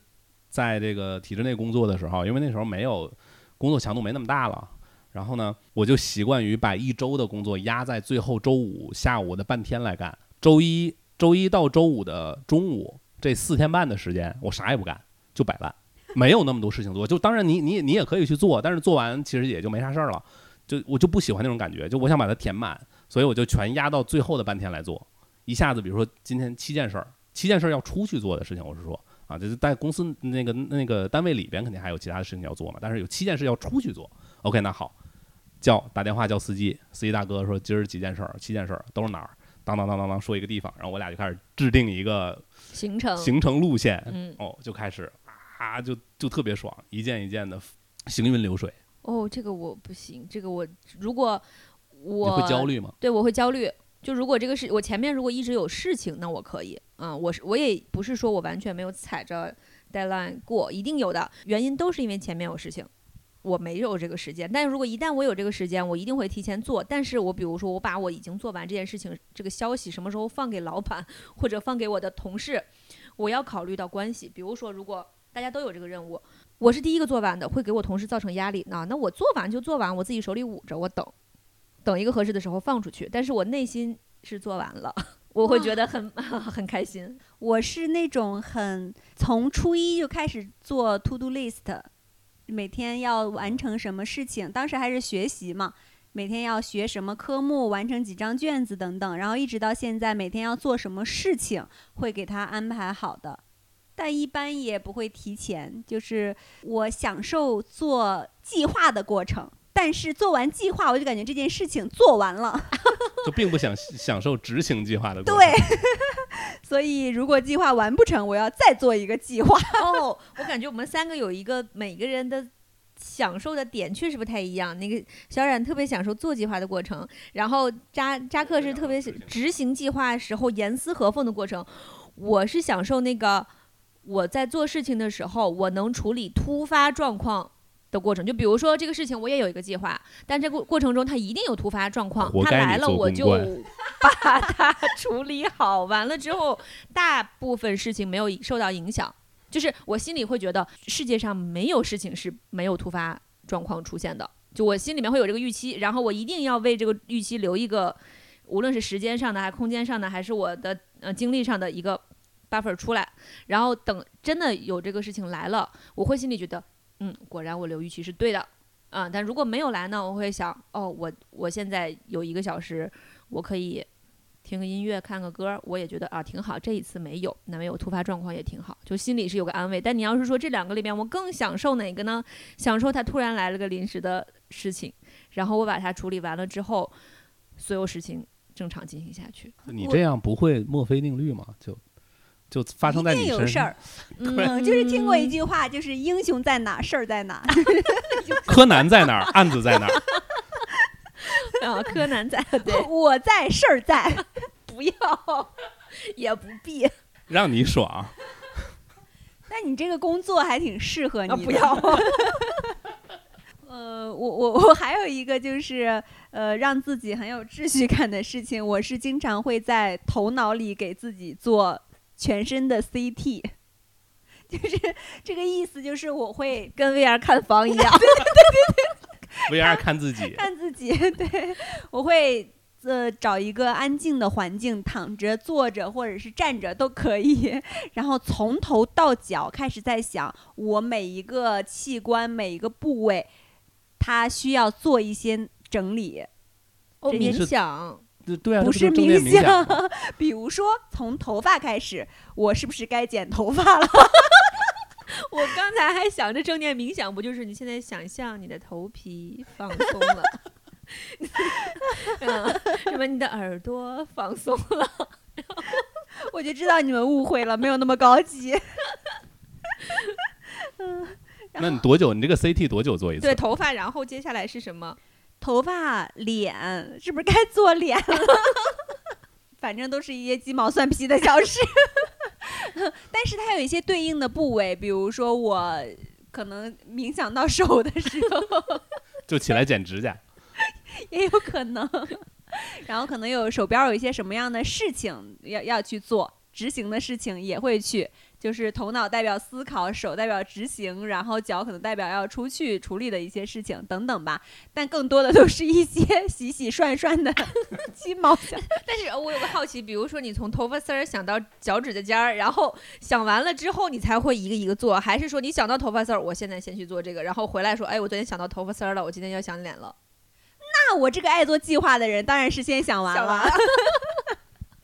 在这个体制内工作的时候，因为那时候没有工作强度没那么大了，然后呢，我就习惯于把一周的工作压在最后周五下午的半天来干。周一周一到周五的中午这四天半的时间，我啥也不干，就摆烂，没有那么多事情做。就当然你你你也可以去做，但是做完其实也就没啥事儿了。就我就不喜欢那种感觉，就我想把它填满，所以我就全压到最后的半天来做。一下子，比如说今天七件事儿，七件事儿要出去做的事情，我是说啊，就是在公司那个那个单位里边肯定还有其他的事情要做嘛，但是有七件事要出去做。OK，那好，叫打电话叫司机，司机大哥说今儿几件事儿，七件事儿都是哪儿？当当当当当说一个地方，然后我俩就开始制定一个行程，行程路线，嗯，哦，就开始啊，就就特别爽，一件一件的行云流水。哦，这个我不行，这个我如果我你会焦虑吗？对，我会焦虑。就如果这个事，我前面如果一直有事情，那我可以，嗯，我是我也不是说我完全没有踩着 deadline 过，一定有的原因都是因为前面有事情，我没有这个时间。但是如果一旦我有这个时间，我一定会提前做。但是我比如说我把我已经做完这件事情这个消息什么时候放给老板或者放给我的同事，我要考虑到关系。比如说如果大家都有这个任务，我是第一个做完的，会给我同事造成压力。那那我做完就做完，我自己手里捂着，我等。等一个合适的时候放出去，但是我内心是做完了，我会觉得很 (laughs) 很开心。我是那种很从初一就开始做 to do list，每天要完成什么事情，当时还是学习嘛，每天要学什么科目，完成几张卷子等等，然后一直到现在，每天要做什么事情，会给他安排好的。但一般也不会提前，就是我享受做计划的过程，但是做完计划，我就感觉这件事情做完了。(laughs) 就并不想享受执行计划的过程。对，所以如果计划完不成，我要再做一个计划。(laughs) 哦，我感觉我们三个有一个每个人的享受的点确实不太一样。那个小冉特别享受做计划的过程，然后扎扎克是特别执行计划时候严丝合缝的过程。我是享受那个我在做事情的时候，我能处理突发状况。的过程，就比如说这个事情，我也有一个计划，但这个过程中它一定有突发状况，活该你它来了做公我就关把它处理好，完了之后，大部分事情没有受到影响，就是我心里会觉得世界上没有事情是没有突发状况出现的，就我心里面会有这个预期，然后我一定要为这个预期留一个，无论是时间上的，还是空间上的，还是我的呃精力上的一个 buffer 出来，然后等真的有这个事情来了，我会心里觉得，嗯，果然我留预期是对的。啊、但如果没有来呢，我会想，哦，我我现在有一个小时，我可以听个音乐，看个歌，我也觉得啊挺好。这一次没有，那没有突发状况也挺好，就心里是有个安慰。但你要是说这两个里面，我更享受哪个呢？享受他突然来了个临时的事情，然后我把它处理完了之后，所有事情正常进行下去。你这样不会墨菲定律吗？就就发生在一你身上。有事儿，(laughs) 嗯，嗯，就是听过一句话，就是英雄在哪，事儿在哪。(laughs) 柯南在哪儿？(laughs) 案子在哪儿？啊，柯南在，对，我在，事儿在。不要，也不必，让你爽。那你这个工作还挺适合你的。啊不要。呃，我我我还有一个就是呃，让自己很有秩序感的事情，我是经常会在头脑里给自己做全身的 CT，就是这个意思，就是我会跟 VR 看房一样。(laughs) VR 看自己，看自己，对。我会呃找一个安静的环境，躺着、坐着或者是站着都可以，(laughs) 然后从头到脚开始在想我每一个器官、每一个部位，它需要做一些整理，哦，这冥想，对对啊，不是冥想。比如说从头发开始，我是不是该剪头发了？(laughs) 我刚才还想着正念冥想，不就是你现在想象你的头皮放松了，(laughs) 嗯，什么你的耳朵放松了，(laughs) 我就知道你们误会了，没有那么高级。嗯那你多久？你这个 CT 多久做一次？对，头发，然后接下来是什么？头发、脸，是不是该做脸了？(laughs) 反正都是一些鸡毛蒜皮的小事。(laughs) 但是它有一些对应的部位，比如说我可能冥想到手的时候，(laughs) 就起来剪指甲。也有可能。然后可能有手边有一些什么样的事情要要去做，执行的事情也会去，就是头脑代表思考，手代表执行，然后脚可能代表要出去处理的一些事情等等吧。但更多的都是一些 (laughs) 洗洗涮涮的 (laughs) 鸡毛小。(laughs) 但是我有个好奇，比如说你从头发丝儿想到脚趾甲尖儿，然后想完了之后你才会一个一个做，还是说你想到头发丝儿，我现在先去做这个，然后回来说，哎，我昨天想到头发丝儿了，我今天要想脸了。那我这个爱做计划的人，当然是先想完了，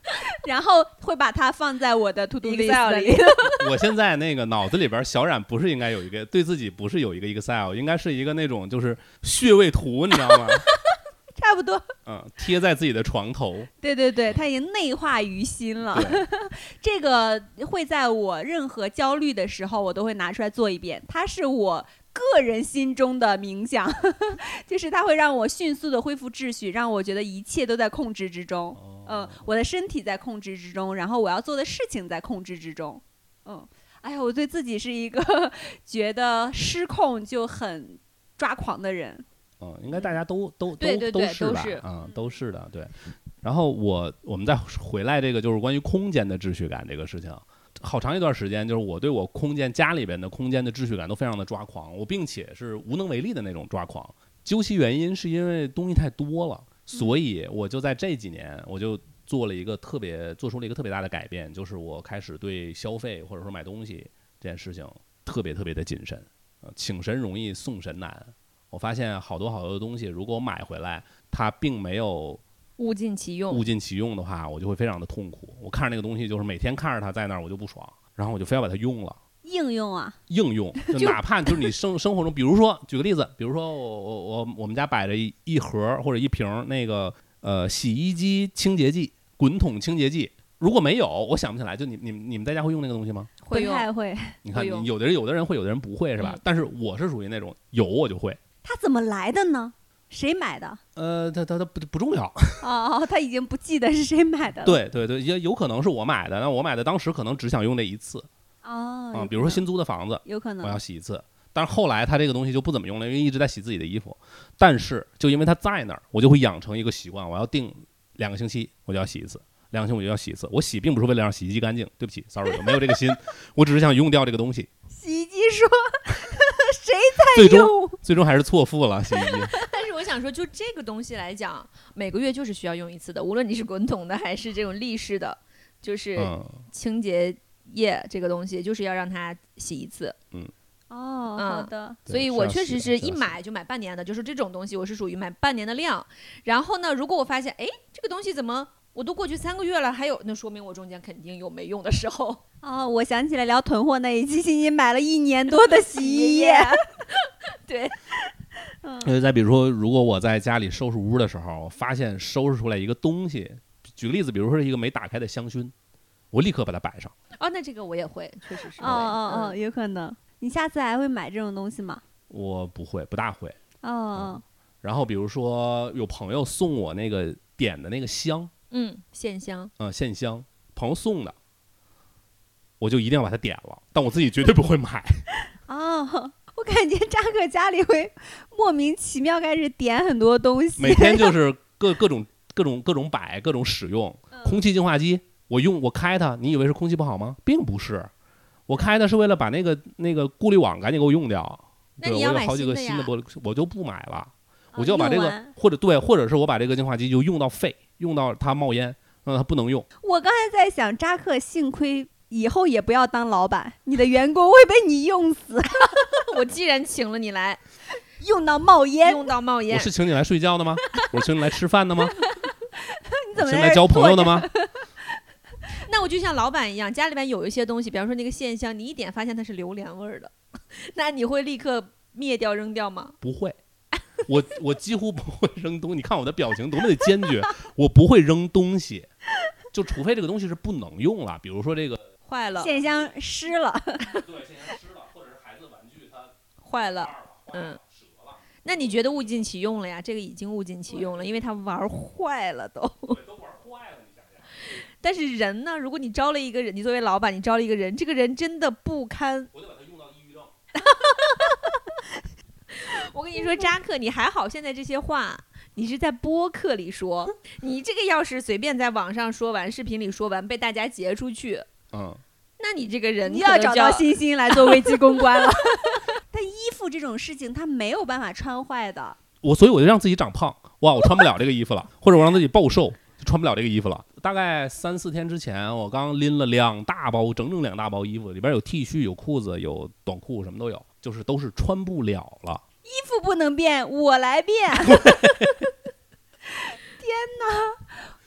(laughs) 然后会把它放在我的 (laughs) to do Excel list 里里。(laughs) 我现在那个脑子里边，小冉不是应该有一个对自己不是有一个 Excel，应该是一个那种就是穴位图，你知道吗？差不多，嗯，贴在自己的床头。对对对，它已经内化于心了。这个会在我任何焦虑的时候，我都会拿出来做一遍。它是我个人心中的冥想，就是它会让我迅速的恢复秩序，让我觉得一切都在控制之中。嗯、哦我的身体在控制之中，然后我要做的事情在控制之中。嗯，哎呀，我对自己是一个 (laughs) 觉得失控就很抓狂的人。嗯，应该大家都都都对对对是吧？都是嗯，都是的，对。然后我我们再回来这个就是关于空间的秩序感这个事情，好长一段时间就是我对我空间家里边的空间的秩序感都非常的抓狂，我并且是无能为力的那种抓狂。究其原因是因为东西太多了，所以我就在这几年我就做了一个特别做出了一个特别大的改变，就是我开始对消费或者说买东西这件事情特别特别的谨慎。呃，请神容易送神难。我发现好多好多的东西，如果我买回来，它并没有物尽其用物。尽其用的话，我就会非常的痛苦。我看着那个东西，就是每天看着它在那儿，我就不爽，然后我就非要把它用了。应用啊，应用，(laughs) 就哪怕就是你生 (laughs) 生活中，比如说举个例子，比如说我我我我们家摆着一一盒或者一瓶那个呃洗衣机清洁剂、滚筒清洁剂，如果没有，我想不起来，就你你们你们在家会用那个东西吗？会用，太会。你看，你有的人有的人会，有的人不会，是吧？嗯但是我是属于那种有我就会，它怎么来的呢？谁买的？呃，它它它不不重要，哦，他已经不记得是谁买的了。对对对，也有可能是我买的，那我买的当时可能只想用这一次哦，啊、比如说新租的房子，有可能我要洗一次。但是后来他这个东西就不怎么用了，因为一直在洗自己的衣服。但是就因为它在那儿，我就会养成一个习惯，我要定两个星期我就要洗一次，两个星期我就要洗一次。我洗并不是为了让洗衣机干净，对不起，sorry，我没有这个心，我只是想用掉这个东西。洗衣机说谁最终用？(laughs) 最终还是错付了洗衣机。(laughs) 但是我想说，就这个东西来讲，每个月就是需要用一次的，无论你是滚筒的还是这种立式的，就是嗯，清洁液这个东西，就是要让它洗一次。嗯哦，嗯好的。对所以我确实是一买就买半年的，就是这种东西，我是属于买半年的量。然后呢，如果我发现，哎，这个东西怎么我都过去三个月了，还有，那说明我中间肯定有没用的时候。(laughs) 哦，我想起来聊囤货那一期，欣欣买了一年多的洗衣液。(laughs) 对，嗯，再比如说，如果我在家里收拾屋的时候，发现收拾出来一个东西，举个例子，比如说是一个没打开的香薰，我立刻把它摆上。哦，那这个我也会，确实是会。哦哦哦，嗯有可能。你下次还会买这种东西吗？我不会，不大会。哦哦，然后比如说有朋友送我那个点的那个香，嗯，线香。嗯、线香，朋友送的，我就一定要把它点了，但我自己绝对不会买。(laughs) 哦，我感觉扎克家里会莫名其妙开始点很多东西。每天就 (laughs) 是各各种各种各种摆，各种使用。空气净化机，我用我开它，你以为是空气不好吗？并不是，我开它是为了把那个那个过滤网赶紧给我用掉。对，我那你要买有好几个新的玻璃，我就不买了，哦我就要把这个或者对，或者是我把这个净化机就用到废，用到它冒烟，让它不能用。我刚才在想，扎克幸亏以后也不要当老板，你的员工会被你用死，(laughs) 我既然请了你来，用到冒烟。用到冒烟我，是请你来睡觉的吗？我是请你来吃饭的吗？(laughs) 你怎么来交朋友？的吗？那我就像老板一样，家里边有一些东西，比方说那个线香，你一点发现它是榴莲味儿的，(laughs) 那你会立刻灭掉扔掉吗？不会，我我几乎不会扔东西。你看我的表情多么的坚决，我不会扔东西，就除非这个东西是不能用了，比如说这个坏了，线香湿了，对，(laughs) 线香湿了，或者是孩子玩具它坏了，嗯。那你觉得物尽其用了呀？这个已经物尽其用了，因为它玩坏了都。但是人呢，如果你招了一个人，你作为老板，你招了一个人，这个人真的不堪。我得把他用到抑郁症。我跟你说，扎克，你还好，现在这些话你是在播客里说，你这个要是随便在网上说完，视频里说完，被大家截出去，嗯，那你这个人你要找到可能就要星星来做危机公关了。(laughs) 但衣服这种事情，他没有办法穿坏的。我所以我就让自己长胖，哇，我穿不了这个衣服了，或者我让自己暴瘦，就穿不了这个衣服了。大概三四天之前，我刚拎了两大包，整整两大包衣服，里边有 T 恤、有裤子、有短裤，什么都有，就是都是穿不了了。衣服不能变，我来变。(laughs) (laughs) 天哪！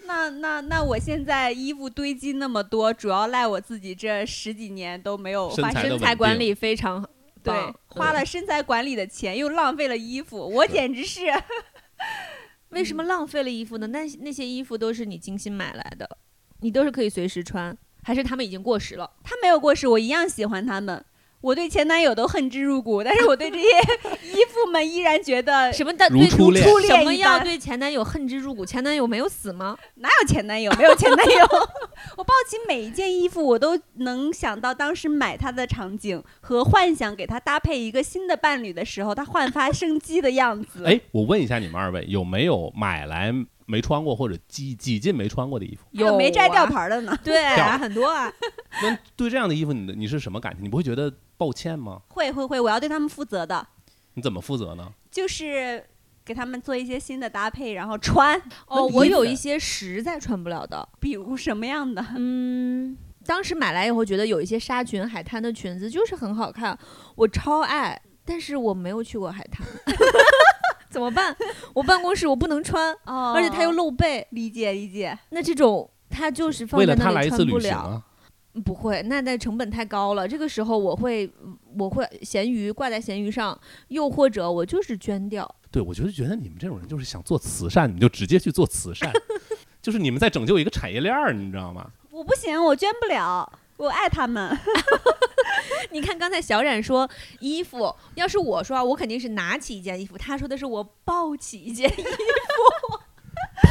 那那那，我现在衣服堆积那么多，主要赖我自己这十几年都没有发生身材的稳身材管理非常对，花了身材管理的钱，又浪费了衣服，我简直是 (laughs) 为什么浪费了衣服呢？那那些衣服都是你精心买来的，你都是可以随时穿，还是他们已经过时了？他没有过时，我一样喜欢他们。我对前男友都恨之入骨，但是我对这些衣服们依然觉得 (laughs) 什么的对如初恋初恋什么要对前男友恨之入骨？前男友没有死吗？哪有前男友？(laughs) 没有前男友。(laughs) 我抱起每一件衣服，我都能想到当时买它的场景和幻想给它搭配一个新的伴侣的时候，它焕发生机的样子。哎，我问一下你们二位，有没有买来没穿过或者几几近没穿过的衣服？有没摘啊吊牌的呢？对 (laughs) 很多啊。(laughs) 那对这样的衣服，你的你是什么感情？你不会觉得抱歉吗？会会会，我要对他们负责的，你怎么负责呢？就是给他们做一些新的搭配，然后穿。哦，(laughs) 我有一些实在穿不了的，比如什么样的？嗯，当时买来以后觉得有一些纱裙、海滩的裙子就是很好看，我超爱，但是我没有去过海滩，(laughs) 怎么办？我办公室我不能穿，(laughs) 哦而且它又露背，理解理解。那这种它就是放为在那里了他来一次穿不了。旅行啊？不会，那那成本太高了。这个时候我会我会闲鱼挂在闲鱼上，又或者我就是捐掉。对，我就觉得你们这种人就是想做慈善，你们就直接去做慈善，(laughs) 就是你们在拯救一个产业链儿，你知道吗？我不行，我捐不了。我爱他们，(laughs) 你看刚才小冉说衣服，要是我说啊，我肯定是拿起一件衣服，他说的是我抱起一件衣服。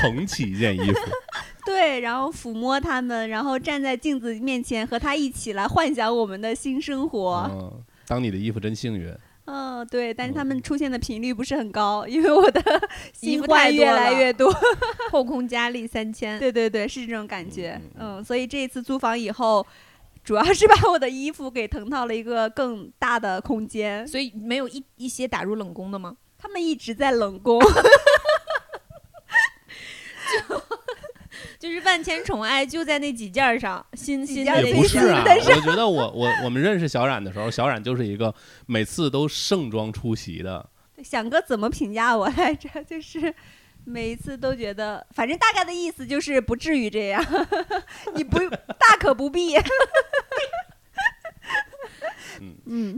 捧起一件衣服，(laughs) 对，然后抚摸他们，然后站在镜子面前和他一起来幻想我们的新生活。嗯，当你的衣服真幸运。嗯，对，但是他们出现的频率不是很高，因为我的衣新服太多欢越来越多。(laughs) 后空佳丽三千，对对对，是这种感觉嗯，所以这一次租房以后，主要是把我的衣服给腾到了一个更大的空间。所以没有一一些打入冷宫的吗？他们一直在冷宫，就 (laughs) 就是万千宠爱就在那几件上，新新的几件儿也那些不是啊，但是我觉得我我我们认识小冉的时候，小冉就是一个每次都盛装出席的。想哥怎么评价我来着？就是每一次都觉得，反正大概的意思就是不至于这样，(laughs) 你不大可不必。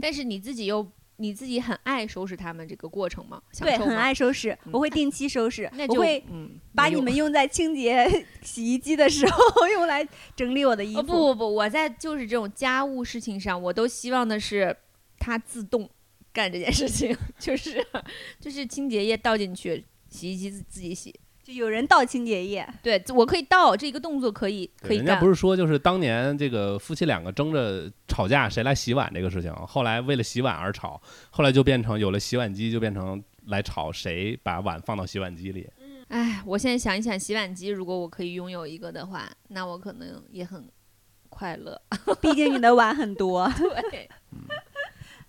但是你自己又你自己很爱收拾他们这个过程吗？享对，很吗，爱收拾，嗯我会定期收拾，那就我会嗯把你有们用在清洁 (laughs) 洗衣机的时候用来整理我的衣服。哦不不不，我在就是这种家务事情上，我都希望的是它自动干这件事情，(laughs) 就是就是清洁液倒进去，洗衣机自自己洗。就有人倒清洁液，对，我可以倒这一个动作可以可以干人家不。是说就是当年这个夫妻两个争着吵架谁来洗碗这个事情，后来为了洗碗而吵，后来就变成有了洗碗机，就变成来吵谁把碗放到洗碗机里。哎，我现在想一想，洗碗机如果我可以拥有一个的话，那我可能也很快乐。毕竟你的碗很多。(laughs) 对，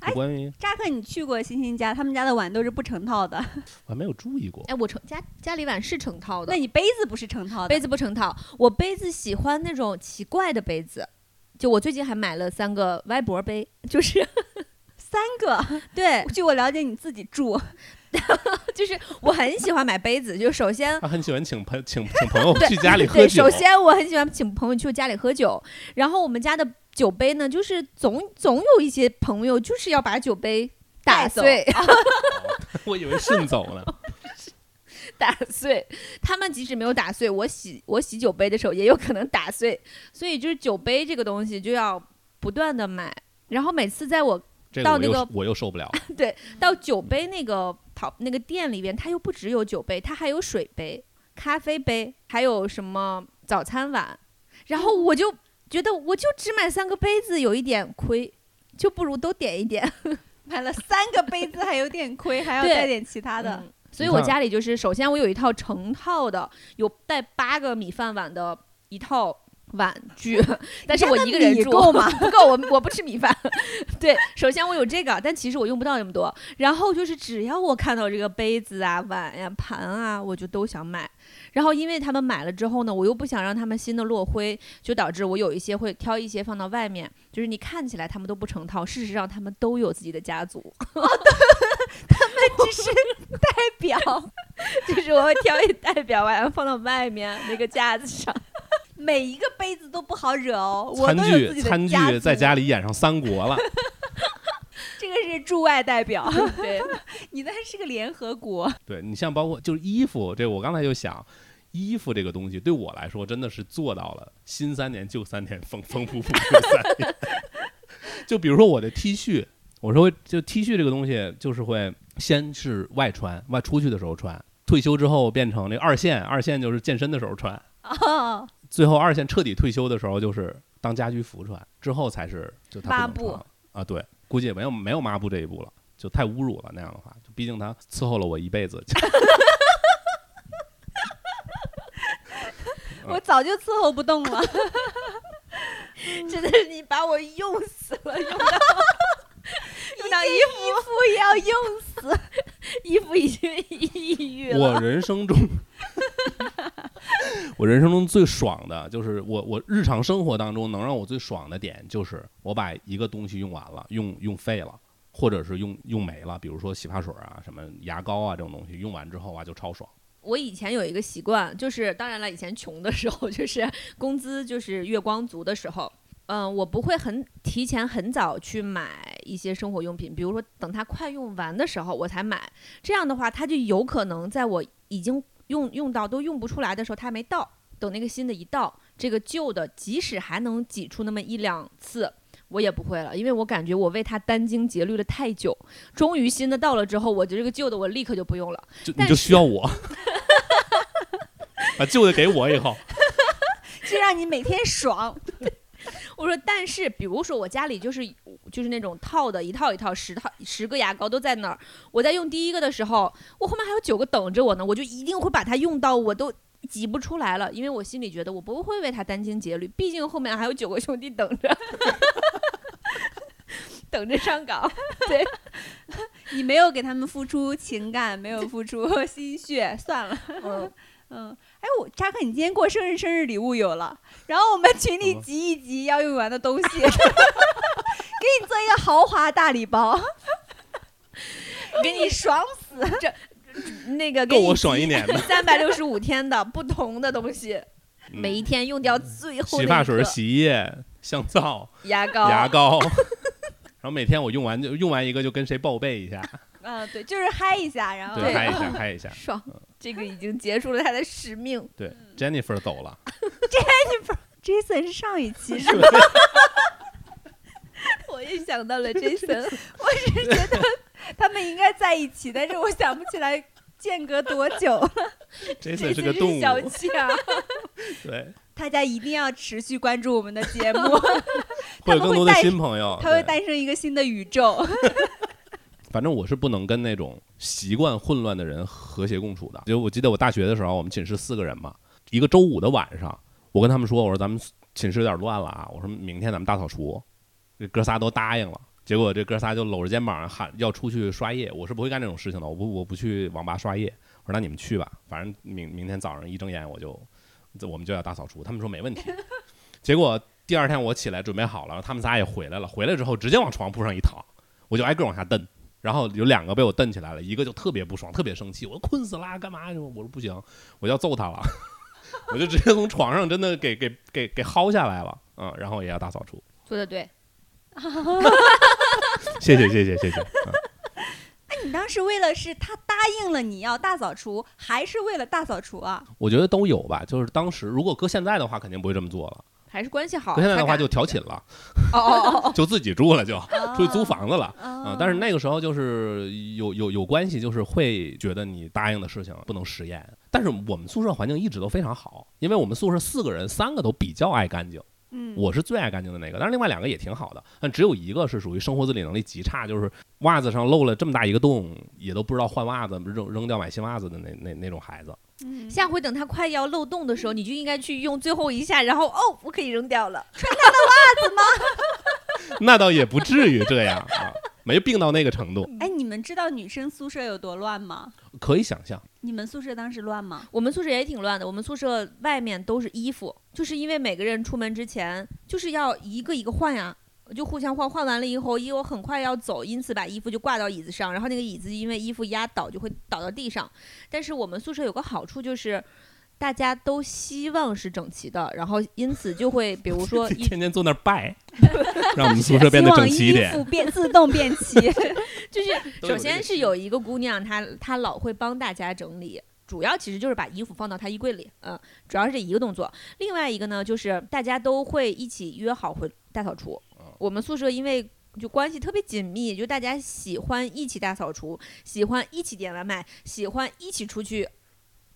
哎关于扎克，你去过欣欣家，他们家的碗都是不成套的，(laughs) 我还没有注意过，哎，我成家家里碗是成套的那，你杯子不是成套的？杯子不成套。我杯子喜欢那种奇怪的杯子，就我最近还买了三个歪脖杯，就是 (laughs) 三个。对，据我了解，你自己住，(laughs) 就是我很喜欢买杯子。就首先他很喜欢请朋请请朋友对去家里喝酒对，酒首。先我很喜欢请朋友去我家里喝酒，然后我们家的酒杯呢，就是总总有一些朋友就是要把酒杯打碎，(laughs) (laughs) 我以为顺走了。(laughs) 打碎。他们即使没有打碎，我洗我洗酒杯的时候也有可能打碎。所以就是酒杯这个东西就要不断的买，然后每次在我这个我又到那个我又受不了。对到酒杯那个淘那个店里边，它又不只有酒杯，它还有水杯、咖啡杯，还有什么早餐碗。然后我就觉得我就只买三个杯子有一点亏，就不如都点一点。(laughs) 买了三个杯子还有点亏，还要对带点其他的。嗯所以我家里就是，首先我有一套成套的，有带八个米饭碗的一套碗具，但是我一个人住够吗？(laughs) 不够，我我不吃米饭。(laughs) 对，首先我有这个，但其实我用不到那么多。然后就是只要我看到这个杯子啊、碗呀、盘啊，我就都想买。然后因为他们买了之后呢，我又不想让他们新的落灰，就导致我有一些会挑一些放到外面，就是你看起来他们都不成套，事实上他们都有自己的家族。(laughs) 他们只是代表，就是我会挑一代表，然后放到外面那个架子上。每一个杯子都不好惹哦。(laughs) 餐具餐具在家里演上三国了。(laughs) 这个是驻外代表，对，(laughs) 你那是个联合国。对你像包括就是衣服，这我刚才就想，衣服这个东西对我来说真的是做到了新三年旧三年，丰丰富富又三年。就比如说我的 T 恤，我说就 T 恤这个东西，就是会先是外穿，外出去的时候穿，退休之后变成那个二线，二线就是健身的时候穿，哦，最后二线彻底退休的时候就是当家居服穿，之后才是就他不抹布能穿了啊，对，估计也没有没有抹布这一步了，就太侮辱了那样的话，就毕竟他伺候了我一辈子。(laughs) 我早就伺候不动了。(laughs) 真的是你把我用死了，用到 (laughs) 用到衣衣服也要用死。衣服已经抑郁了。我人生中，(laughs) 我人生中最爽的就是我我日常生活当中能让我最爽的点，就是我把一个东西用完了，用用废了，或者是用用没了，比如说洗发水啊、什么牙膏啊这种东西，用完之后啊就超爽。我以前有一个习惯，就是当然了，以前穷的时候，(laughs) 就是工资就是月光族的时候，嗯，我不会很提前很早去买一些生活用品，比如说等它快用完的时候我才买，这样的话，它就有可能在我已经用用到都用不出来的时候，它还没到，等那个新的一到，这个旧的即使还能挤出那么一两次。我也不会了，因为我感觉我为它殚精竭虑了太久，终于新的到了之后，我这个旧的我立刻就不用了。就你就需要我，把旧的给我以后，(laughs) 就让你每天爽。我说，但是比如说我家里就是就是那种套的，一套一套十套十个牙膏都在那儿，我在用第一个的时候，我后面还有九个等着我呢，我就一定会把它用到我都挤不出来了，因为我心里觉得我不会为它殚精竭虑，毕竟后面还有九个兄弟等着。(laughs) 等着上岗，对，(laughs) 你没有给他们付出情感，没有付出心血，算了。嗯，(laughs) 嗯，哎，我扎克，你今天过生日，生日礼物有了，然后我们 (laughs) 群里集一集要用完的东西，给你做一个豪华大礼包，给你爽死。这那个给够你我爽一年的。三百六十五天的不同的东西，嗯每一天用掉最后洗发水、洗衣液、香皂、牙膏、牙膏，(laughs) 然后每天我用完就用完一个就跟谁报备一下，嗯，对，就是嗨一下，然后对，嗨一下，嗨一下。(laughs) 爽，这个已经结束了他的使命。对，Jennifer 走了，，(laughs) Jennifer，Jason 是上一期是吧？(laughs) 我也想到了 Jason，我是觉得他们应该在一起，但是我想不起来间隔多久了。Jason 是个动物，小强，对，大家一定要持续关注我们的节目，会有更多的新朋友。他会诞生一个新的宇宙。反正我是不能跟那种习惯混乱的人和谐共处的。就我记得我大学的时候，我们寝室四个人嘛，一个周五的晚上，我跟他们说，我说咱们寝室有点乱了啊，我说明天咱们大扫除，这哥仨都答应了。结果这哥仨就搂着肩膀喊要出去刷夜，我是不会干这种事情的，我不我不去网吧刷夜。我说那你们去吧，反正明明天早上一睁眼我就我们就要大扫除。他们说没问题。(laughs) 结果第二天我起来准备好了，他们仨也回来了，回来之后直接往床铺上一躺，我就挨个往下蹬。然后有两个被我瞪起来了，一个就特别不爽，特别生气，我说困死啦，干嘛？呀？我说不行，我要揍他了，(laughs) 我就直接从床上真的给给给给薅下来了，嗯，然后也要大扫除，做的对，(laughs) 谢谢谢谢谢谢，嗯你当时为了是他答应了你要大扫除，还是为了大扫除啊？我觉得都有吧，就是当时如果搁现在的话，肯定不会这么做了，还是关系好。现在的话就调寝了，哦哦哦 (laughs) 就自己住了就，(laughs) 出去租房子了。啊啊、但是那个时候就是有有有关系，就是会觉得你答应的事情不能食言，但是我们宿舍环境一直都非常好，因为我们宿舍四个人，三个都比较爱干净。嗯，我是最爱干净的那个，但是另外两个也挺好的，但只有一个是属于生活自理能力极差，就是袜子上漏了这么大一个洞，也都不知道换袜子，扔扔掉买新袜子的那那那种孩子。嗯下回等它快要漏洞的时候，你就应该去用最后一下，然后哦，我可以扔掉了。(laughs) 穿它的袜子吗 (laughs) 那倒也不至于这样啊，没病到那个程度，(laughs) 哎，你们知道女生宿舍有多乱吗？可以想象。你们宿舍当时乱吗？我们宿舍也挺乱的，我们宿舍外面都是衣服，就是因为每个人出门之前就是要一个一个换呀。就互相换，换完了以后，因为我很快要走，因此把衣服就挂到椅子上，然后那个椅子因为衣服压倒就会倒到地上。但是我们宿舍有个好处就是，大家都希望是整齐的，然后因此就会比如说一 (laughs) 天天坐那儿拜，(laughs) 让我们宿舍变得整齐一希望衣点。服变自动变齐。(laughs) 就是首先是有一个姑娘，她她老会帮大家整理。主要其实就是把衣服放到她衣柜里，嗯，主要是这一个动作。另外一个呢，就是大家都会一起约好回大扫除。我们宿舍因为就关系特别紧密，就大家喜欢一起大扫除，喜欢一起点外卖，喜欢一起出去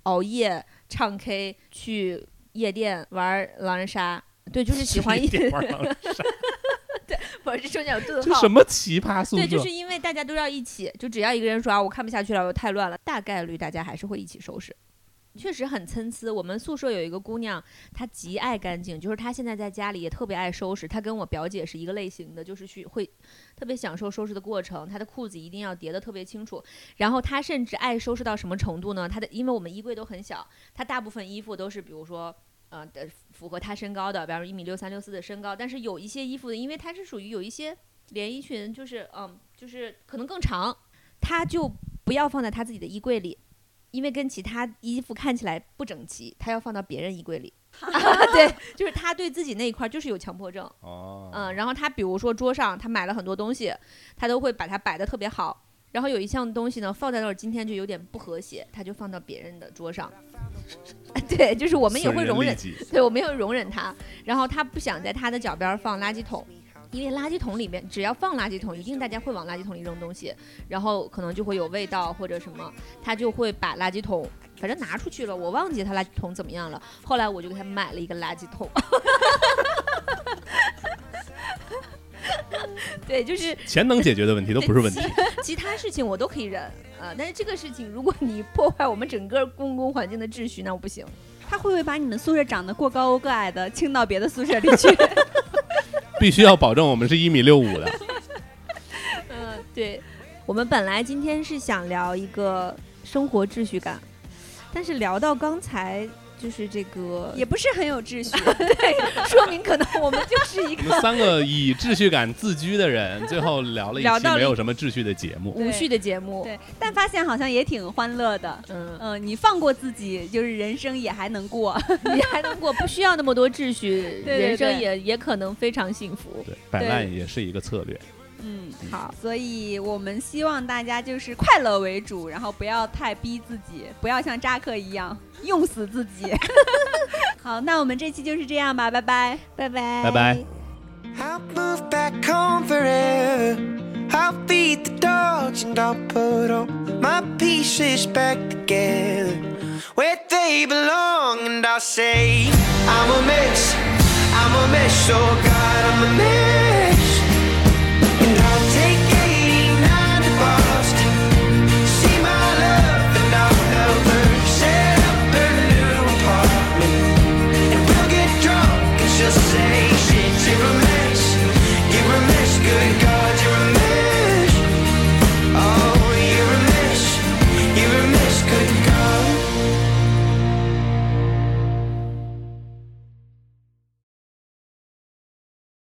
熬夜、唱 K、去夜店玩狼人杀。对，就是喜欢一，起玩狼人杀 (laughs) 我是中间有顿 (laughs) 号这什。么奇葩宿舍？对，就是因为大家都要一起，就只要一个人说啊，我看不下去了，我太乱了，大概率大家还是会一起收拾。确实很参差。我们宿舍有一个姑娘，她极爱干净，就是她现在在家里也特别爱收拾。她跟我表姐是一个类型的，就是去会特别享受收拾的过程。她的裤子一定要叠得特别清楚，然后她甚至爱收拾到什么程度呢？她的因为我们衣柜都很小，她大部分衣服都是比如说。呃符合她身高的，比方说一米六三六四的身高，但是有一些衣服的，因为她是属于有一些连衣裙，就是嗯，就是可能更长，她就不要放在她自己的衣柜里，因为跟其他衣服看起来不整齐，他要放到别人衣柜里。(laughs) 对，就是他对自己那一块儿就是有强迫症，哦，嗯，然后他比如说桌上他买了很多东西，他都会把它摆的特别好。然后有一项东西呢放在那儿，今天就有点不和谐，他就放到别人的桌上。(laughs) 对，就是我们也会容忍，对，我们也会容忍他。然后他不想在他的脚边儿放垃圾桶，因为垃圾桶里面只要放垃圾桶，一定大家会往垃圾桶里扔东西，然后可能就会有味道或者什么，他就会把垃圾桶反正拿出去了，我忘记他垃圾桶怎么样了。后来我就给他买了一个垃圾桶。(laughs) 对，就是钱能解决的问题都不是问题。其他事情我都可以忍啊、但是这个事情，如果你 (laughs) 破坏我们整个公共环境的秩序，那我不行。他会不会把你们宿舍长得过高过矮的清到别的宿舍里去？(laughs) 必须要保证我们是一米六五的。(laughs) 嗯，对，我们本来今天是想聊一个生活秩序感，但是聊到刚才就是这个，也不是很有秩序。(laughs) 对说明可能我们就是一我们个三个以秩序感自居的人，(laughs) 最后聊了一聊到了期没有什么秩序的节目。无序的节目。对，但发现好像也挺欢乐的。嗯，嗯、你放过自己，就是人生也还能过。(laughs) 你还能过，不需要那么多秩序，对对人生也也可能非常幸福。对，摆烂也是一个策略。嗯，好，所以我们希望大家就是快乐为主，然后不要太逼自己，不要像扎克一样用死自己。好，那我们这期就是这样吧，拜拜。拜拜，拜拜。I'll move back home forever. I'll feed the dogs and I'll put all my pieces back together where they belong. And I'll say, I'm a mess, I'm a mess, oh God, I'm a mess.